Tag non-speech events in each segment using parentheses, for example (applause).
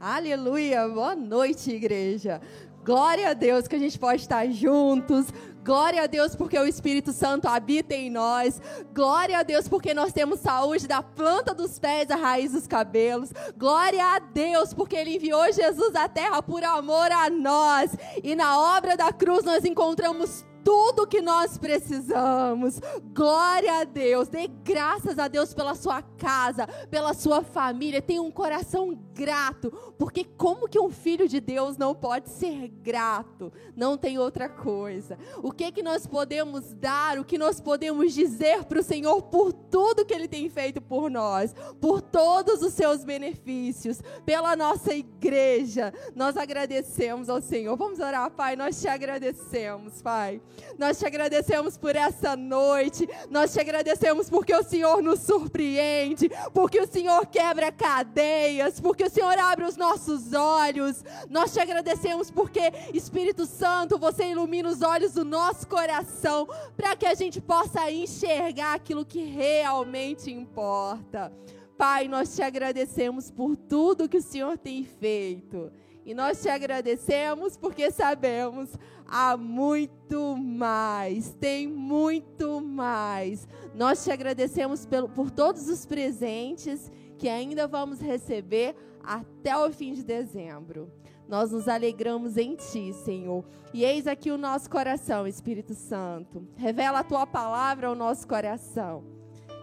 Aleluia, boa noite, igreja. Glória a Deus que a gente pode estar juntos. Glória a Deus porque o Espírito Santo habita em nós. Glória a Deus porque nós temos saúde da planta dos pés à raiz dos cabelos. Glória a Deus porque Ele enviou Jesus à terra por amor a nós. E na obra da cruz nós encontramos tudo que nós precisamos. Glória a Deus. Dê graças a Deus pela sua casa, pela sua família. Tenha um coração grato, porque como que um filho de Deus não pode ser grato? Não tem outra coisa. O que que nós podemos dar? O que nós podemos dizer para o Senhor por tudo que ele tem feito por nós, por todos os seus benefícios, pela nossa igreja? Nós agradecemos ao Senhor. Vamos orar, Pai. Nós te agradecemos, Pai. Nós te agradecemos por essa noite. Nós te agradecemos porque o Senhor nos surpreende, porque o Senhor quebra cadeias, porque o Senhor abre os nossos olhos. Nós te agradecemos porque, Espírito Santo, você ilumina os olhos do nosso coração para que a gente possa enxergar aquilo que realmente importa. Pai, nós te agradecemos por tudo que o Senhor tem feito. E nós te agradecemos porque sabemos há muito mais, tem muito mais. Nós te agradecemos pelo, por todos os presentes que ainda vamos receber até o fim de dezembro. Nós nos alegramos em Ti, Senhor. E eis aqui o nosso coração, Espírito Santo. Revela a Tua palavra ao nosso coração.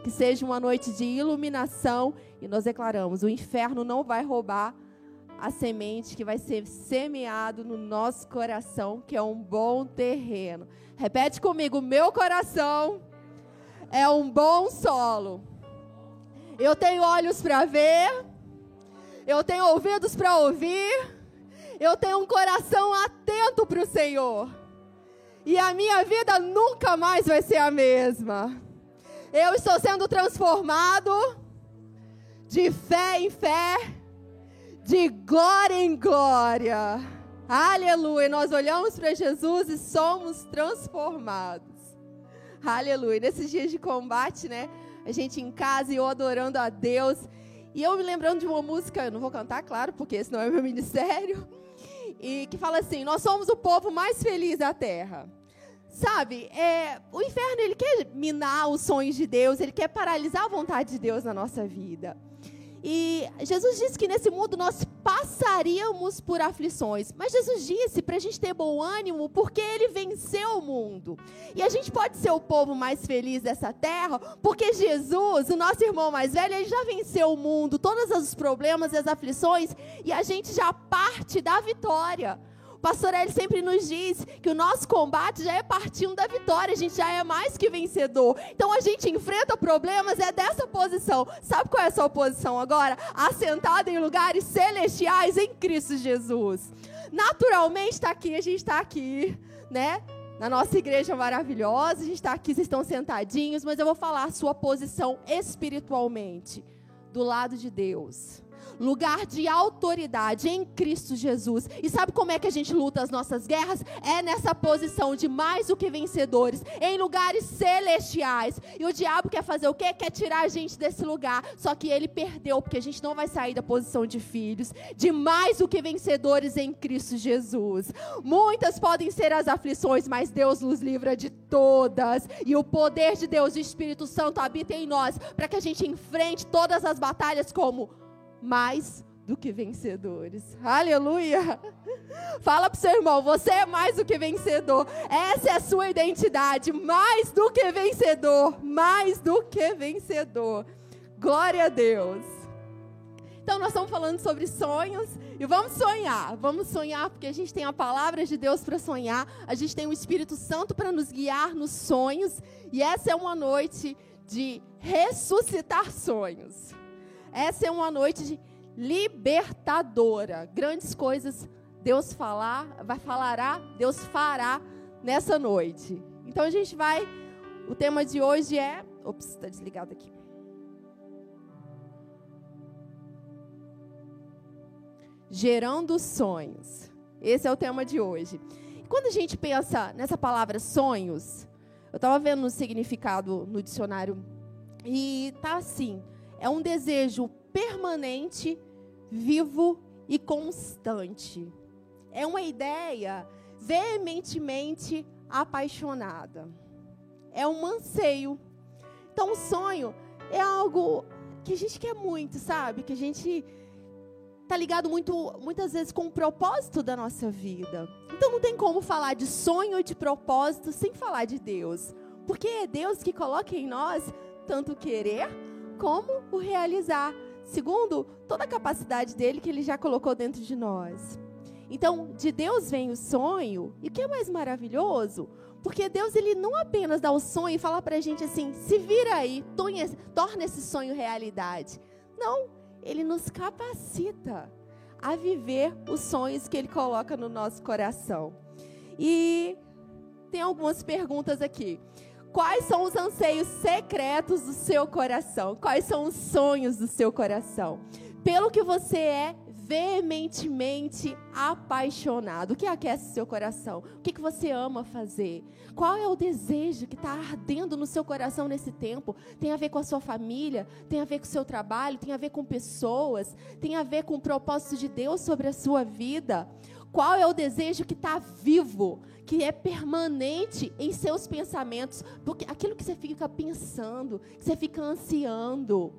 Que seja uma noite de iluminação e nós declaramos: o inferno não vai roubar a semente que vai ser semeado no nosso coração, que é um bom terreno. Repete comigo: meu coração é um bom solo. Eu tenho olhos para ver, eu tenho ouvidos para ouvir, eu tenho um coração atento para o Senhor. E a minha vida nunca mais vai ser a mesma. Eu estou sendo transformado de fé em fé de glória em glória. Aleluia. Nós olhamos para Jesus e somos transformados. Aleluia. Nesses dias de combate, né? A gente em casa e eu adorando a Deus. E eu me lembrando de uma música, eu não vou cantar, claro, porque esse não é meu (laughs) ministério. E que fala assim: Nós somos o povo mais feliz da terra. Sabe, é, o inferno ele quer minar os sonhos de Deus, ele quer paralisar a vontade de Deus na nossa vida. E Jesus disse que nesse mundo nós passaríamos por aflições. Mas Jesus disse para a gente ter bom ânimo, porque Ele venceu o mundo. E a gente pode ser o povo mais feliz dessa terra, porque Jesus, o nosso irmão mais velho, ele já venceu o mundo, todos os problemas e as aflições, e a gente já parte da vitória. O pastor Eli sempre nos diz que o nosso combate já é partindo da vitória, a gente já é mais que vencedor. Então a gente enfrenta problemas, é dessa posição. Sabe qual é a sua posição agora? Assentada em lugares celestiais em Cristo Jesus. Naturalmente está aqui, a gente está aqui, né? Na nossa igreja maravilhosa, a gente está aqui, vocês estão sentadinhos, mas eu vou falar a sua posição espiritualmente, do lado de Deus lugar de autoridade em Cristo Jesus. E sabe como é que a gente luta as nossas guerras? É nessa posição de mais do que vencedores, em lugares celestiais. E o diabo quer fazer o quê? Quer tirar a gente desse lugar. Só que ele perdeu, porque a gente não vai sair da posição de filhos, de mais do que vencedores em Cristo Jesus. Muitas podem ser as aflições, mas Deus nos livra de todas. E o poder de Deus, o Espírito Santo habita em nós, para que a gente enfrente todas as batalhas como mais do que vencedores. Aleluia! Fala para o seu irmão, você é mais do que vencedor. Essa é a sua identidade, mais do que vencedor, mais do que vencedor. Glória a Deus. Então nós estamos falando sobre sonhos e vamos sonhar. Vamos sonhar porque a gente tem a palavra de Deus para sonhar, a gente tem o Espírito Santo para nos guiar nos sonhos e essa é uma noite de ressuscitar sonhos. Essa é uma noite libertadora. Grandes coisas Deus falar, vai falará, Deus fará nessa noite. Então a gente vai. O tema de hoje é. Ops, está desligado aqui. Gerando sonhos. Esse é o tema de hoje. Quando a gente pensa nessa palavra sonhos, eu estava vendo o significado no dicionário e tá assim: é um desejo permanente, vivo e constante. É uma ideia veementemente apaixonada. É um anseio. Então, o sonho é algo que a gente quer muito, sabe? Que a gente tá ligado muito, muitas vezes com o propósito da nossa vida. Então não tem como falar de sonho e de propósito sem falar de Deus. Porque é Deus que coloca em nós tanto querer como o realizar, segundo toda a capacidade dele que ele já colocou dentro de nós. Então, de Deus vem o sonho, e o que é mais maravilhoso? Porque Deus ele não apenas dá o sonho e fala para a gente assim, se vira aí, torna esse sonho realidade. Não, ele nos capacita a viver os sonhos que ele coloca no nosso coração. E tem algumas perguntas aqui. Quais são os anseios secretos do seu coração? Quais são os sonhos do seu coração? Pelo que você é veementemente apaixonado. O que aquece seu coração? O que, que você ama fazer? Qual é o desejo que está ardendo no seu coração nesse tempo? Tem a ver com a sua família? Tem a ver com o seu trabalho? Tem a ver com pessoas? Tem a ver com o propósito de Deus sobre a sua vida? Qual é o desejo que está vivo, que é permanente em seus pensamentos? Porque aquilo que você fica pensando, que você fica ansiando.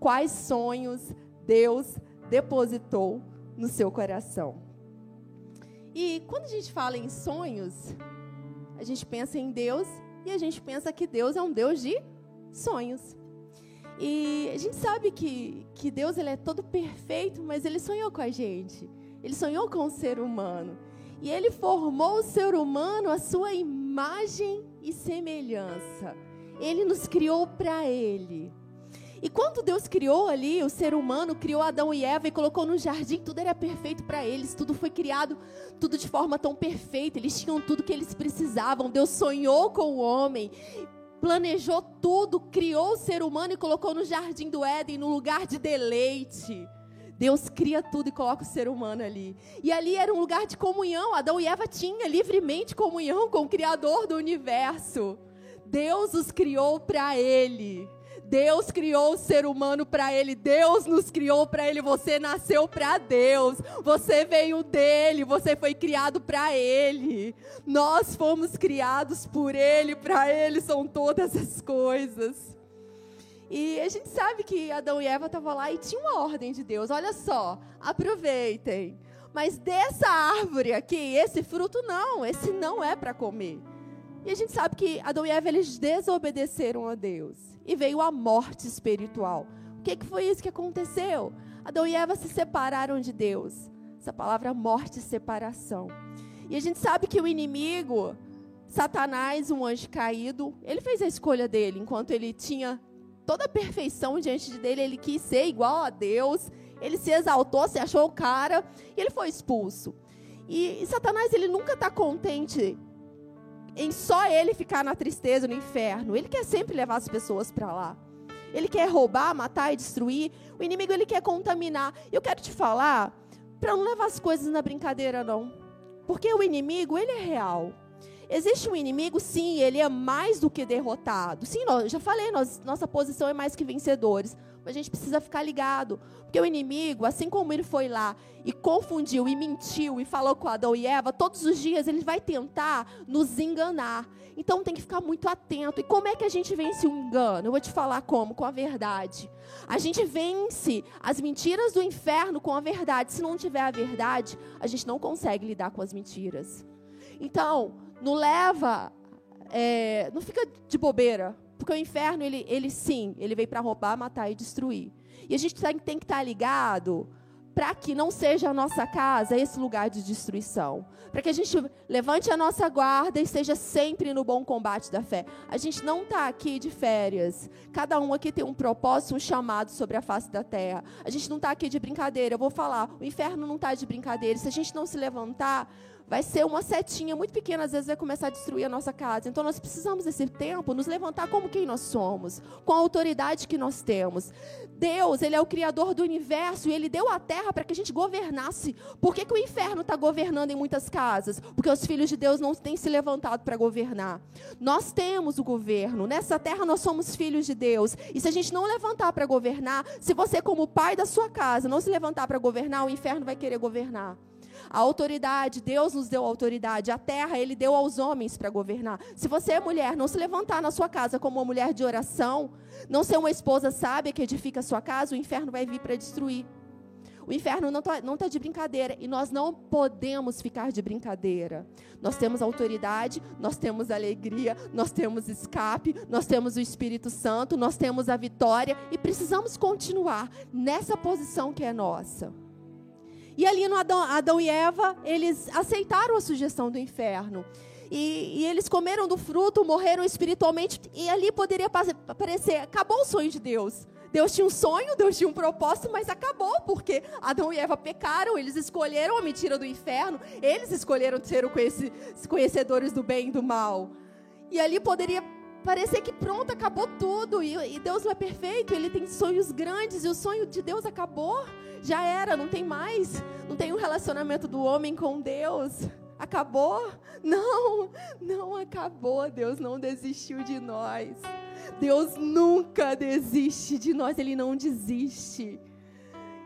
Quais sonhos Deus depositou no seu coração. E quando a gente fala em sonhos, a gente pensa em Deus e a gente pensa que Deus é um Deus de sonhos. E a gente sabe que, que Deus ele é todo perfeito, mas ele sonhou com a gente. Ele sonhou com o ser humano. E ele formou o ser humano à sua imagem e semelhança. Ele nos criou para ele. E quando Deus criou ali o ser humano, criou Adão e Eva e colocou no jardim, tudo era perfeito para eles, tudo foi criado, tudo de forma tão perfeita, eles tinham tudo que eles precisavam. Deus sonhou com o homem, planejou tudo, criou o ser humano e colocou no jardim do Éden, no lugar de deleite. Deus cria tudo e coloca o ser humano ali. E ali era um lugar de comunhão. Adão e Eva tinham livremente comunhão com o Criador do universo. Deus os criou para Ele. Deus criou o ser humano para Ele, Deus nos criou para Ele, você nasceu para Deus, você veio dele, você foi criado para Ele, nós fomos criados por Ele, para Ele são todas as coisas. E a gente sabe que Adão e Eva estavam lá e tinha uma ordem de Deus, olha só, aproveitem. Mas dessa árvore aqui, esse fruto não, esse não é para comer. E a gente sabe que Adão e Eva eles desobedeceram a Deus e veio a morte espiritual. O que, que foi isso que aconteceu? Adão e Eva se separaram de Deus. Essa palavra morte e separação. E a gente sabe que o inimigo, Satanás, um anjo caído, ele fez a escolha dele. Enquanto ele tinha toda a perfeição diante dele, ele quis ser igual a Deus. Ele se exaltou, se achou o cara e ele foi expulso. E, Satanás, ele nunca está contente em só ele ficar na tristeza, no inferno. Ele quer sempre levar as pessoas para lá. Ele quer roubar, matar e destruir. O inimigo ele quer contaminar. Eu quero te falar para não levar as coisas na brincadeira não. Porque o inimigo, ele é real. Existe um inimigo, sim, ele é mais do que derrotado. Sim, nós, já falei, nós, nossa posição é mais que vencedores. Mas a gente precisa ficar ligado. Porque o inimigo, assim como ele foi lá e confundiu e mentiu e falou com Adão e Eva, todos os dias ele vai tentar nos enganar. Então tem que ficar muito atento. E como é que a gente vence o engano? Eu vou te falar como, com a verdade. A gente vence as mentiras do inferno com a verdade. Se não tiver a verdade, a gente não consegue lidar com as mentiras. Então, não leva, é, não fica de bobeira. Porque o inferno, ele, ele sim, ele veio para roubar, matar e destruir. E a gente tem, tem que estar tá ligado para que não seja a nossa casa esse lugar de destruição. Para que a gente levante a nossa guarda e esteja sempre no bom combate da fé. A gente não está aqui de férias. Cada um aqui tem um propósito, um chamado sobre a face da terra. A gente não está aqui de brincadeira. Eu vou falar, o inferno não está de brincadeira. Se a gente não se levantar, vai ser uma setinha muito pequena, às vezes vai começar a destruir a nossa casa. Então nós precisamos desse tempo nos levantar como quem nós somos, com a autoridade que nós temos. Deus, ele é o criador do universo e ele deu a terra para que a gente governasse. Por que, que o inferno está governando em muitas casas? Porque os filhos de Deus não têm se levantado para governar. Nós temos o governo. Nessa terra nós somos filhos de Deus. E se a gente não levantar para governar, se você como pai da sua casa não se levantar para governar, o inferno vai querer governar. A autoridade, Deus nos deu autoridade. A terra, Ele deu aos homens para governar. Se você é mulher, não se levantar na sua casa como uma mulher de oração, não ser uma esposa sábia que edifica a sua casa, o inferno vai vir para destruir. O inferno não está não tá de brincadeira e nós não podemos ficar de brincadeira. Nós temos autoridade, nós temos alegria, nós temos escape, nós temos o Espírito Santo, nós temos a vitória e precisamos continuar nessa posição que é nossa. E ali no Adão, Adão e Eva, eles aceitaram a sugestão do inferno. E, e, eles comeram do fruto, morreram espiritualmente, e ali poderia parecer, acabou o sonho de Deus. Deus tinha um sonho, Deus tinha um propósito, mas acabou, porque Adão e Eva pecaram, eles escolheram a mentira do inferno, eles escolheram ser os conhecedores do bem e do mal. E ali poderia parecer que pronto, acabou tudo, e, e Deus não é perfeito, ele tem sonhos grandes, e o sonho de Deus acabou já era, não tem mais. Não tem um relacionamento do homem com Deus. Acabou? Não, não acabou. Deus não desistiu de nós. Deus nunca desiste de nós, Ele não desiste.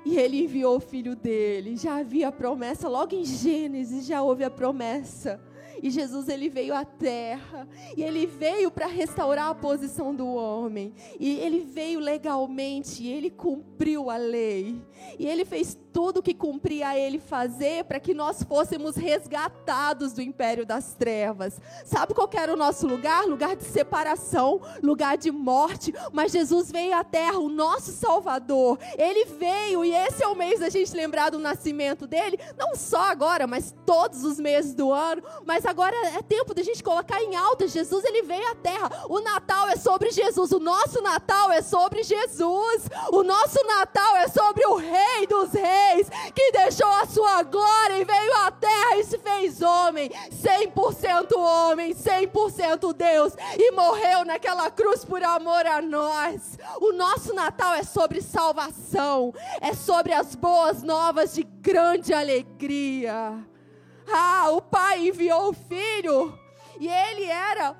E Ele enviou o filho dele. Já havia a promessa, logo em Gênesis já houve a promessa e Jesus ele veio à terra e ele veio para restaurar a posição do homem. E ele veio legalmente, e ele cumpriu a lei. E ele fez tudo o que cumpria a ele fazer para que nós fôssemos resgatados do império das trevas. Sabe qual era o nosso lugar? Lugar de separação, lugar de morte. Mas Jesus veio à terra, o nosso Salvador. Ele veio e esse é o mês da gente lembrar do nascimento dele, não só agora, mas todos os meses do ano. Mas agora é tempo da gente colocar em alta. Jesus, ele veio à terra. O Natal é sobre Jesus. O nosso Natal é sobre Jesus. O nosso Natal é sobre o Rei dos Reis, que deixou a sua glória e veio à terra e se fez homem. 100% homem, 100% Deus. E morreu naquela cruz por amor a nós. O nosso Natal é sobre salvação. É sobre as boas novas de grande alegria. Ah, o pai enviou o filho e ele era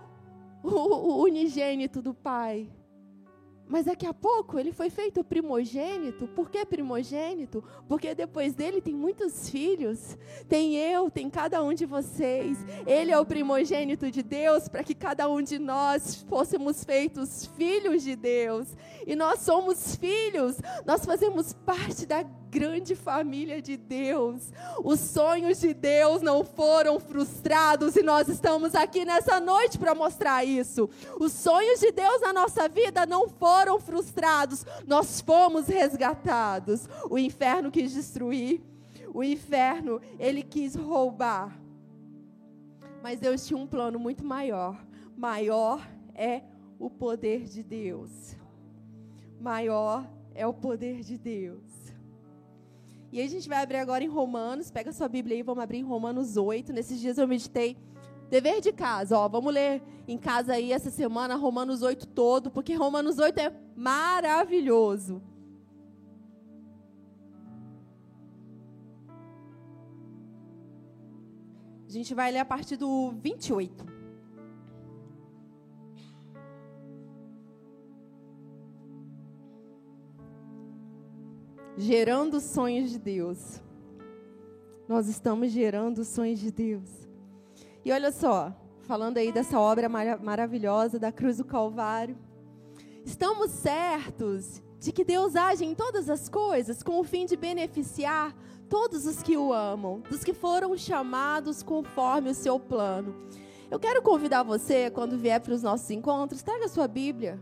o, o unigênito do pai. Mas daqui a pouco ele foi feito primogênito. Por que primogênito? Porque depois dele tem muitos filhos. Tem eu, tem cada um de vocês. Ele é o primogênito de Deus para que cada um de nós fôssemos feitos filhos de Deus. E nós somos filhos. Nós fazemos parte da grande família de Deus. Os sonhos de Deus não foram frustrados e nós estamos aqui nessa noite para mostrar isso. Os sonhos de Deus na nossa vida não foram frustrados, nós fomos resgatados. O inferno quis destruir, o inferno, ele quis roubar. Mas Deus tinha um plano muito maior. Maior é o poder de Deus. Maior é o poder de Deus. E a gente vai abrir agora em Romanos, pega sua Bíblia aí, vamos abrir em Romanos 8. Nesses dias eu meditei dever de casa, ó, vamos ler em casa aí essa semana Romanos 8 todo, porque Romanos 8 é maravilhoso. A gente vai ler a partir do 28. Gerando sonhos de Deus. Nós estamos gerando sonhos de Deus. E olha só, falando aí dessa obra mar maravilhosa da cruz do Calvário, estamos certos de que Deus age em todas as coisas com o fim de beneficiar todos os que o amam, dos que foram chamados conforme o seu plano. Eu quero convidar você, quando vier para os nossos encontros, traga sua Bíblia.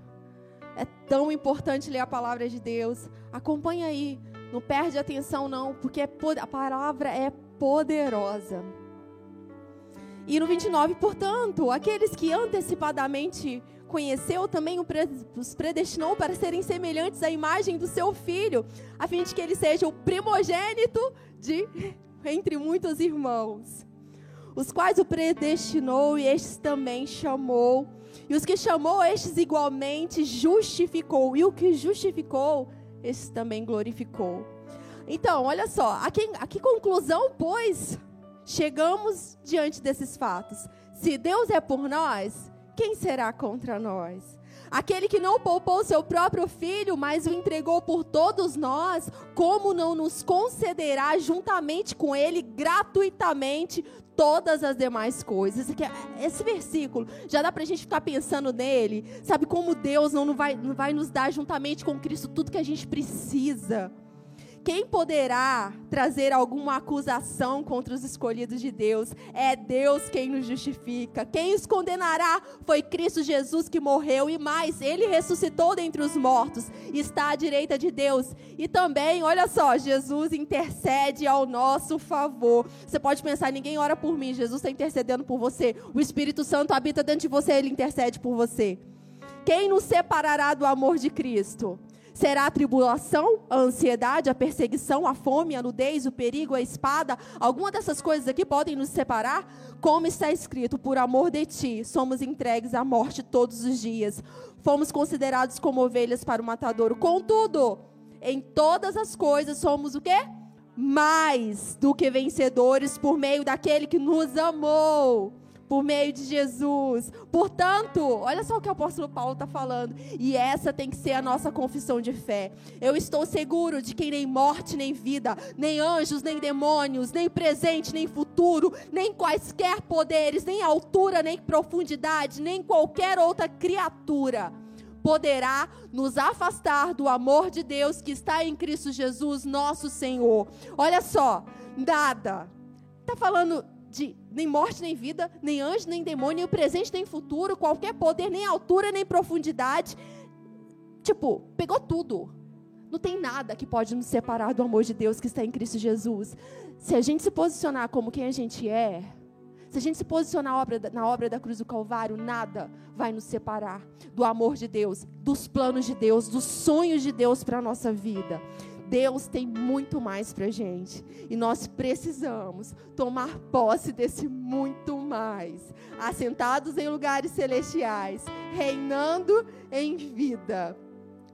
É tão importante ler a palavra de Deus. Acompanha aí. Não perde atenção, não, porque é a palavra é poderosa. E no 29, portanto, aqueles que antecipadamente conheceu, também os predestinou para serem semelhantes à imagem do seu filho, a fim de que ele seja o primogênito de entre muitos irmãos. os quais o predestinou e estes também chamou. E os que chamou, estes igualmente justificou. E o que justificou, estes também glorificou. Então, olha só, a que, a que conclusão, pois, chegamos diante desses fatos? Se Deus é por nós, quem será contra nós? Aquele que não poupou seu próprio filho, mas o entregou por todos nós, como não nos concederá juntamente com ele gratuitamente todas as demais coisas? Esse versículo já dá para a gente ficar pensando nele, sabe como Deus não vai, não vai nos dar juntamente com Cristo tudo que a gente precisa. Quem poderá trazer alguma acusação contra os escolhidos de Deus? É Deus quem nos justifica. Quem os condenará foi Cristo Jesus que morreu e mais, ele ressuscitou dentre os mortos, está à direita de Deus. E também, olha só, Jesus intercede ao nosso favor. Você pode pensar, ninguém ora por mim, Jesus está intercedendo por você. O Espírito Santo habita dentro de você, ele intercede por você. Quem nos separará do amor de Cristo? Será a tribulação, a ansiedade, a perseguição, a fome, a nudez, o perigo, a espada? Alguma dessas coisas aqui podem nos separar? Como está escrito, por amor de ti, somos entregues à morte todos os dias. Fomos considerados como ovelhas para o matadouro. Contudo, em todas as coisas somos o quê? Mais do que vencedores por meio daquele que nos amou por meio de Jesus. Portanto, olha só o que o apóstolo Paulo está falando. E essa tem que ser a nossa confissão de fé. Eu estou seguro de que nem morte, nem vida, nem anjos, nem demônios, nem presente, nem futuro, nem quaisquer poderes, nem altura, nem profundidade, nem qualquer outra criatura poderá nos afastar do amor de Deus que está em Cristo Jesus, nosso Senhor. Olha só, nada. Está falando de nem morte, nem vida, nem anjo, nem demônio, nem o presente, nem futuro, qualquer poder, nem altura, nem profundidade. Tipo, pegou tudo. Não tem nada que pode nos separar do amor de Deus que está em Cristo Jesus. Se a gente se posicionar como quem a gente é, se a gente se posicionar na obra, na obra da cruz do Calvário, nada vai nos separar do amor de Deus, dos planos de Deus, dos sonhos de Deus para a nossa vida. Deus tem muito mais para gente. E nós precisamos tomar posse desse muito mais. Assentados em lugares celestiais, reinando em vida.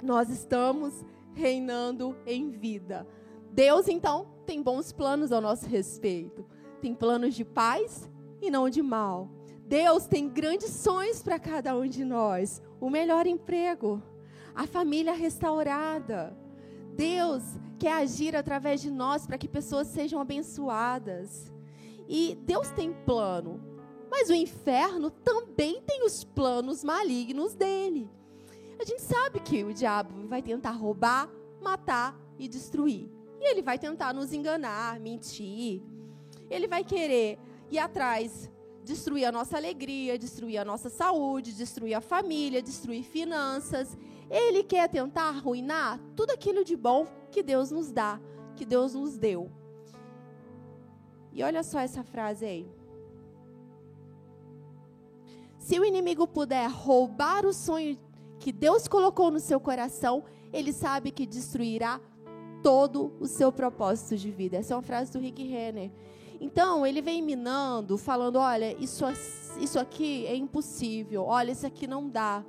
Nós estamos reinando em vida. Deus, então, tem bons planos ao nosso respeito. Tem planos de paz e não de mal. Deus tem grandes sonhos para cada um de nós. O melhor emprego, a família restaurada Deus quer agir através de nós para que pessoas sejam abençoadas. E Deus tem plano, mas o inferno também tem os planos malignos dele. A gente sabe que o diabo vai tentar roubar, matar e destruir. E ele vai tentar nos enganar, mentir. Ele vai querer ir atrás, destruir a nossa alegria, destruir a nossa saúde, destruir a família, destruir finanças. Ele quer tentar arruinar tudo aquilo de bom que Deus nos dá, que Deus nos deu. E olha só essa frase aí. Se o inimigo puder roubar o sonho que Deus colocou no seu coração, ele sabe que destruirá todo o seu propósito de vida. Essa é uma frase do Rick Renner. Então, ele vem minando, falando: olha, isso, isso aqui é impossível, olha, isso aqui não dá.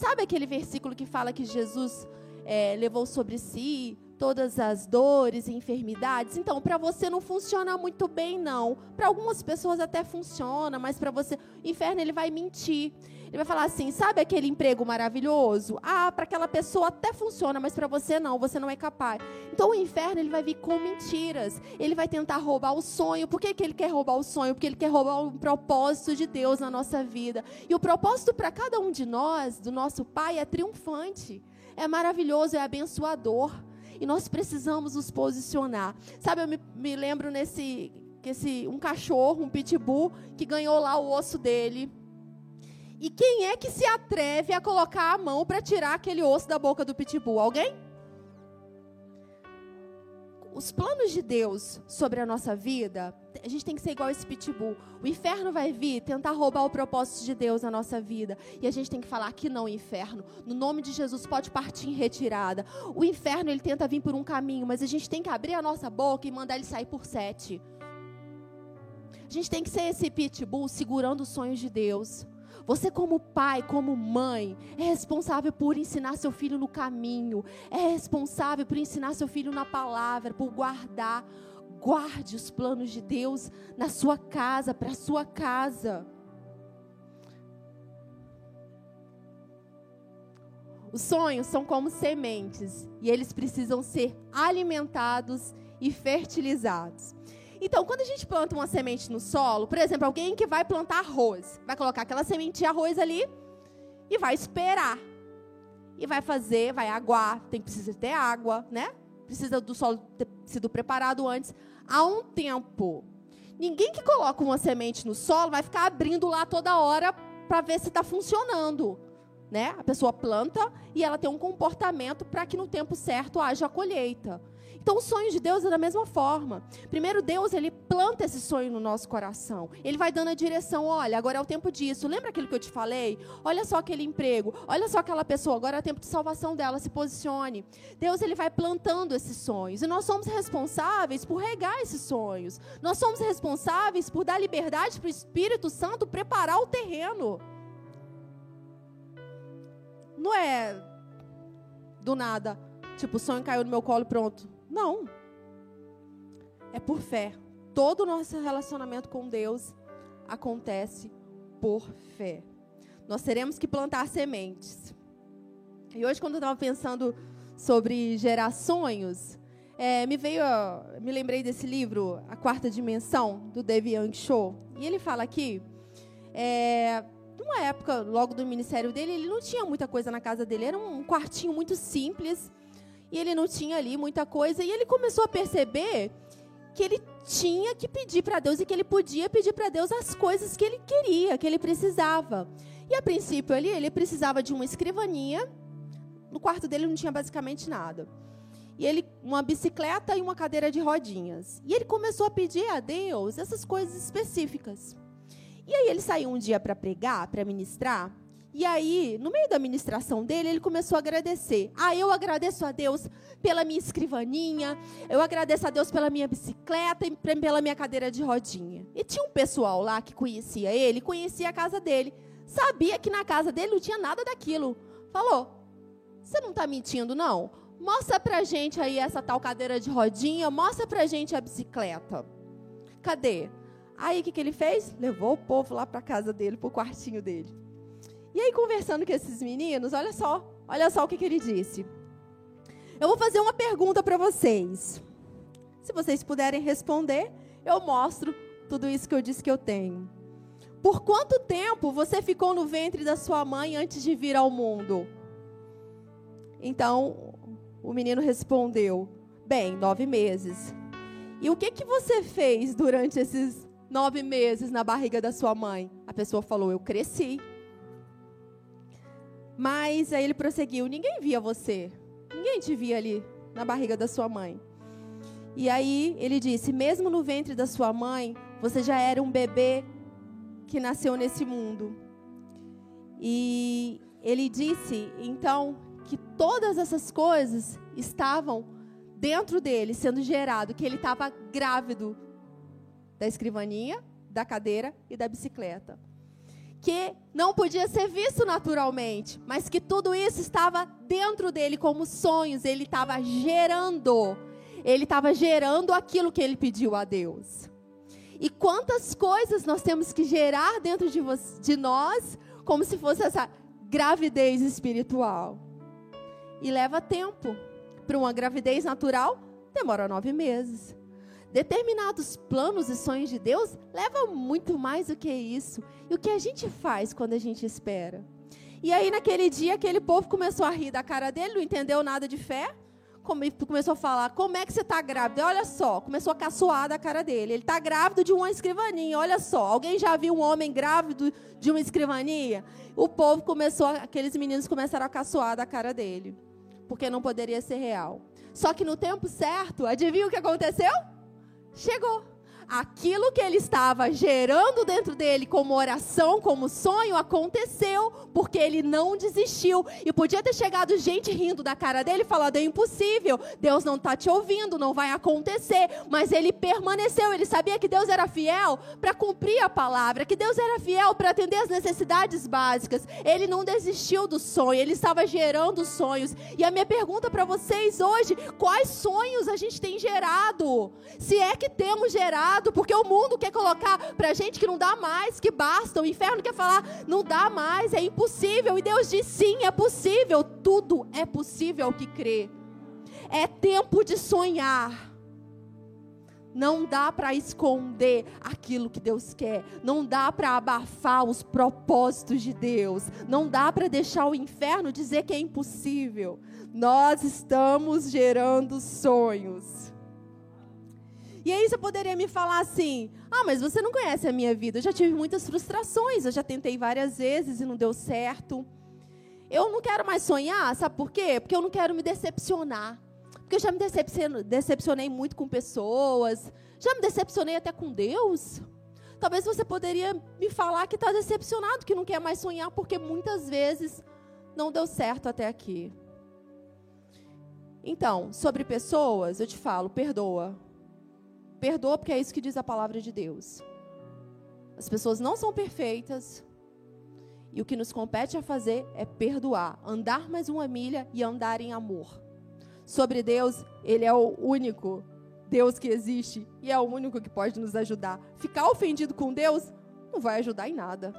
Sabe aquele versículo que fala que Jesus é, levou sobre si todas as dores e enfermidades? Então, para você não funciona muito bem, não. Para algumas pessoas até funciona, mas para você, o inferno ele vai mentir. Ele vai falar assim: sabe aquele emprego maravilhoso? Ah, para aquela pessoa até funciona, mas para você não, você não é capaz. Então o inferno ele vai vir com mentiras. Ele vai tentar roubar o sonho. Por que, que ele quer roubar o sonho? Porque ele quer roubar o propósito de Deus na nossa vida. E o propósito para cada um de nós, do nosso Pai, é triunfante, é maravilhoso, é abençoador. E nós precisamos nos posicionar. Sabe, eu me, me lembro nesse que esse um cachorro, um pitbull, que ganhou lá o osso dele e quem é que se atreve a colocar a mão para tirar aquele osso da boca do pitbull? Alguém? Os planos de Deus sobre a nossa vida, a gente tem que ser igual esse pitbull. O inferno vai vir tentar roubar o propósito de Deus na nossa vida. E a gente tem que falar que não, inferno. No nome de Jesus, pode partir em retirada. O inferno, ele tenta vir por um caminho, mas a gente tem que abrir a nossa boca e mandar ele sair por sete. A gente tem que ser esse pitbull segurando os sonhos de Deus. Você, como pai, como mãe, é responsável por ensinar seu filho no caminho, é responsável por ensinar seu filho na palavra, por guardar. Guarde os planos de Deus na sua casa, para a sua casa. Os sonhos são como sementes e eles precisam ser alimentados e fertilizados. Então, quando a gente planta uma semente no solo, por exemplo, alguém que vai plantar arroz, vai colocar aquela semente de arroz ali e vai esperar. E vai fazer, vai aguar, tem precisa ter água, né? Precisa do solo ter sido preparado antes. Há um tempo. Ninguém que coloca uma semente no solo vai ficar abrindo lá toda hora para ver se está funcionando né? A pessoa planta e ela tem um comportamento para que no tempo certo haja a colheita. Então, o sonho de Deus é da mesma forma. Primeiro, Deus, ele planta esse sonho no nosso coração. Ele vai dando a direção. Olha, agora é o tempo disso. Lembra aquilo que eu te falei? Olha só aquele emprego. Olha só aquela pessoa. Agora é o tempo de salvação dela. Se posicione. Deus, ele vai plantando esses sonhos. E nós somos responsáveis por regar esses sonhos. Nós somos responsáveis por dar liberdade para o Espírito Santo preparar o terreno não é do nada, tipo, o sonho caiu no meu colo pronto. Não. É por fé. Todo o nosso relacionamento com Deus acontece por fé. Nós teremos que plantar sementes. E hoje, quando eu estava pensando sobre gerar sonhos, é, me veio, me lembrei desse livro, A Quarta Dimensão, do Dave Young Show. E ele fala aqui é, numa época, logo do ministério dele, ele não tinha muita coisa na casa dele. Era um quartinho muito simples. E ele não tinha ali muita coisa. E ele começou a perceber que ele tinha que pedir para Deus e que ele podia pedir para Deus as coisas que ele queria, que ele precisava. E a princípio ali, ele precisava de uma escrivaninha. No quarto dele não tinha basicamente nada. E ele uma bicicleta e uma cadeira de rodinhas. E ele começou a pedir a Deus essas coisas específicas. E aí ele saiu um dia para pregar, para ministrar. E aí, no meio da ministração dele, ele começou a agradecer. Ah, eu agradeço a Deus pela minha escrivaninha, eu agradeço a Deus pela minha bicicleta e pela minha cadeira de rodinha. E tinha um pessoal lá que conhecia ele, conhecia a casa dele, sabia que na casa dele não tinha nada daquilo. Falou: Você não está mentindo, não? Mostra pra gente aí essa tal cadeira de rodinha, mostra pra gente a bicicleta. Cadê? Aí o que, que ele fez? Levou o povo lá para casa dele, para o quartinho dele. E aí, conversando com esses meninos, olha só, olha só o que, que ele disse. Eu vou fazer uma pergunta para vocês. Se vocês puderem responder, eu mostro tudo isso que eu disse que eu tenho. Por quanto tempo você ficou no ventre da sua mãe antes de vir ao mundo? Então, o menino respondeu: Bem, nove meses. E o que, que você fez durante esses nove meses na barriga da sua mãe? A pessoa falou: Eu cresci. Mas aí ele prosseguiu: Ninguém via você. Ninguém te via ali na barriga da sua mãe. E aí ele disse: Mesmo no ventre da sua mãe, você já era um bebê que nasceu nesse mundo. E ele disse, então, que todas essas coisas estavam dentro dele, sendo gerado, que ele estava grávido da escrivaninha, da cadeira e da bicicleta. Que não podia ser visto naturalmente, mas que tudo isso estava dentro dele como sonhos, ele estava gerando. Ele estava gerando aquilo que ele pediu a Deus. E quantas coisas nós temos que gerar dentro de, de nós, como se fosse essa gravidez espiritual. E leva tempo. Para uma gravidez natural, demora nove meses. Determinados planos e sonhos de Deus levam muito mais do que isso. E o que a gente faz quando a gente espera? E aí, naquele dia, aquele povo começou a rir da cara dele, não entendeu nada de fé. Começou a falar: Como é que você está grávida? Olha só, começou a caçoar da cara dele. Ele está grávido de uma escrivaninha, olha só. Alguém já viu um homem grávido de uma escrivaninha? O povo começou, aqueles meninos começaram a caçoar da cara dele, porque não poderia ser real. Só que no tempo certo, adivinha o que aconteceu? Chegou. Aquilo que ele estava gerando dentro dele como oração, como sonho, aconteceu, porque ele não desistiu. E podia ter chegado gente rindo da cara dele, falando: é impossível, Deus não está te ouvindo, não vai acontecer. Mas ele permaneceu, ele sabia que Deus era fiel para cumprir a palavra, que Deus era fiel para atender as necessidades básicas. Ele não desistiu do sonho, ele estava gerando sonhos. E a minha pergunta para vocês hoje: quais sonhos a gente tem gerado? Se é que temos gerado porque o mundo quer colocar pra gente que não dá mais, que basta. O inferno quer falar, não dá mais, é impossível. E Deus diz, sim, é possível. Tudo é possível ao que crê. É tempo de sonhar. Não dá para esconder aquilo que Deus quer. Não dá para abafar os propósitos de Deus. Não dá para deixar o inferno dizer que é impossível. Nós estamos gerando sonhos. E aí você poderia me falar assim: ah, mas você não conhece a minha vida. Eu já tive muitas frustrações, eu já tentei várias vezes e não deu certo. Eu não quero mais sonhar, sabe por quê? Porque eu não quero me decepcionar. Porque eu já me decepcionei muito com pessoas, já me decepcionei até com Deus. Talvez você poderia me falar que está decepcionado, que não quer mais sonhar, porque muitas vezes não deu certo até aqui. Então, sobre pessoas, eu te falo, perdoa. Perdoa, porque é isso que diz a palavra de Deus. As pessoas não são perfeitas. E o que nos compete a fazer é perdoar, andar mais uma milha e andar em amor. Sobre Deus, Ele é o único Deus que existe e é o único que pode nos ajudar. Ficar ofendido com Deus não vai ajudar em nada.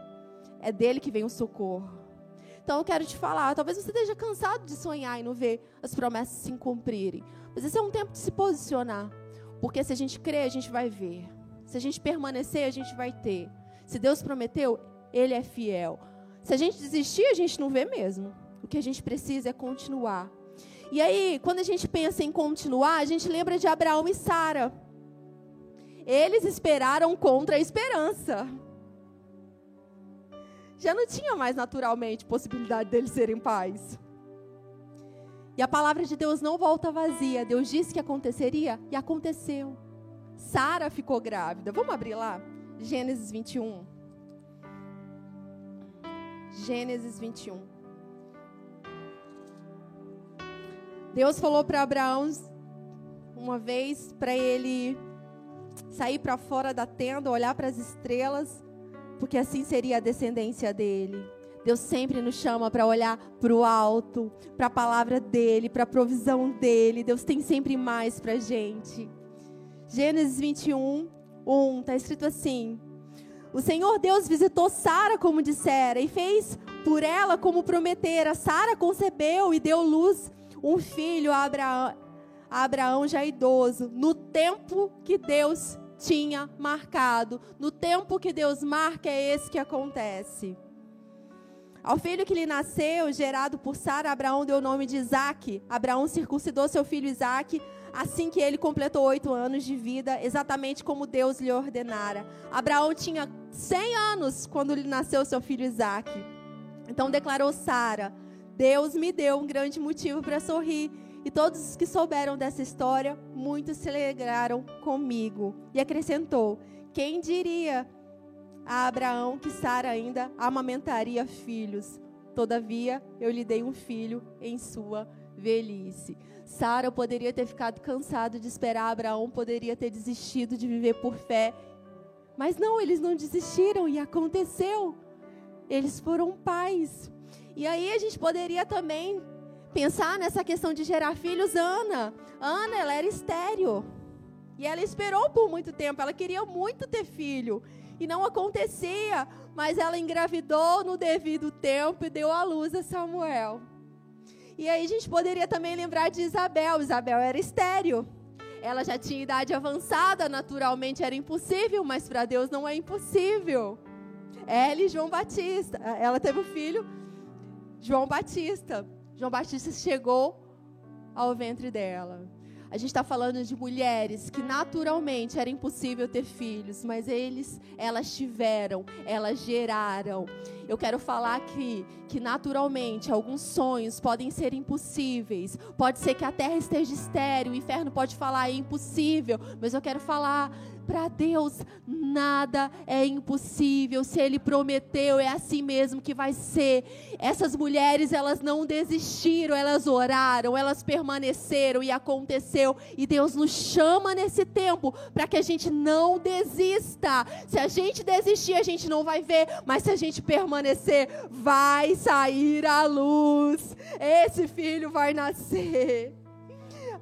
É dele que vem o socorro. Então eu quero te falar, talvez você esteja cansado de sonhar e não ver as promessas se cumprirem. Mas esse é um tempo de se posicionar. Porque se a gente crer, a gente vai ver. Se a gente permanecer, a gente vai ter. Se Deus prometeu, Ele é fiel. Se a gente desistir, a gente não vê mesmo. O que a gente precisa é continuar. E aí, quando a gente pensa em continuar, a gente lembra de Abraão e Sara. Eles esperaram contra a esperança. Já não tinha mais naturalmente possibilidade deles serem pais. E a palavra de Deus não volta vazia. Deus disse que aconteceria e aconteceu. Sara ficou grávida. Vamos abrir lá? Gênesis 21. Gênesis 21. Deus falou para Abraão uma vez para ele sair para fora da tenda, olhar para as estrelas, porque assim seria a descendência dele. Deus sempre nos chama para olhar para o alto, para a palavra dele, para a provisão dele. Deus tem sempre mais para gente. Gênesis 21, 1, está escrito assim: O Senhor Deus visitou Sara, como dissera, e fez por ela como prometera. Sara concebeu e deu luz um filho a Abraão, a Abraão já idoso, no tempo que Deus tinha marcado. No tempo que Deus marca, é esse que acontece. Ao filho que lhe nasceu, gerado por Sara, Abraão deu o nome de Isaac. Abraão circuncidou seu filho Isaac assim que ele completou oito anos de vida, exatamente como Deus lhe ordenara. Abraão tinha cem anos quando lhe nasceu seu filho Isaac. Então declarou Sara: Deus me deu um grande motivo para sorrir. E todos os que souberam dessa história, muitos se alegraram comigo. E acrescentou: Quem diria a Abraão que Sara ainda amamentaria filhos. Todavia, eu lhe dei um filho em sua velhice. Sara poderia ter ficado cansado de esperar, Abraão poderia ter desistido de viver por fé. Mas não, eles não desistiram e aconteceu. Eles foram pais. E aí a gente poderia também pensar nessa questão de gerar filhos. Ana, Ana, ela era estéreo. E ela esperou por muito tempo, ela queria muito ter filho e não acontecia, mas ela engravidou no devido tempo e deu à luz a Samuel. E aí a gente poderia também lembrar de Isabel. Isabel era estéreo. Ela já tinha idade avançada, naturalmente era impossível, mas para Deus não é impossível. Ela e João Batista. Ela teve um filho, João Batista. João Batista chegou ao ventre dela. A gente está falando de mulheres que naturalmente era impossível ter filhos, mas eles, elas tiveram, elas geraram. Eu quero falar aqui que naturalmente alguns sonhos podem ser impossíveis. Pode ser que a terra esteja estéril, o inferno pode falar é impossível, mas eu quero falar Para Deus, nada é impossível. Se Ele prometeu, é assim mesmo que vai ser. Essas mulheres, elas não desistiram, elas oraram, elas permaneceram e aconteceu. E Deus nos chama nesse tempo para que a gente não desista. Se a gente desistir, a gente não vai ver, mas se a gente permanecer, vai sair a luz. Esse filho vai nascer.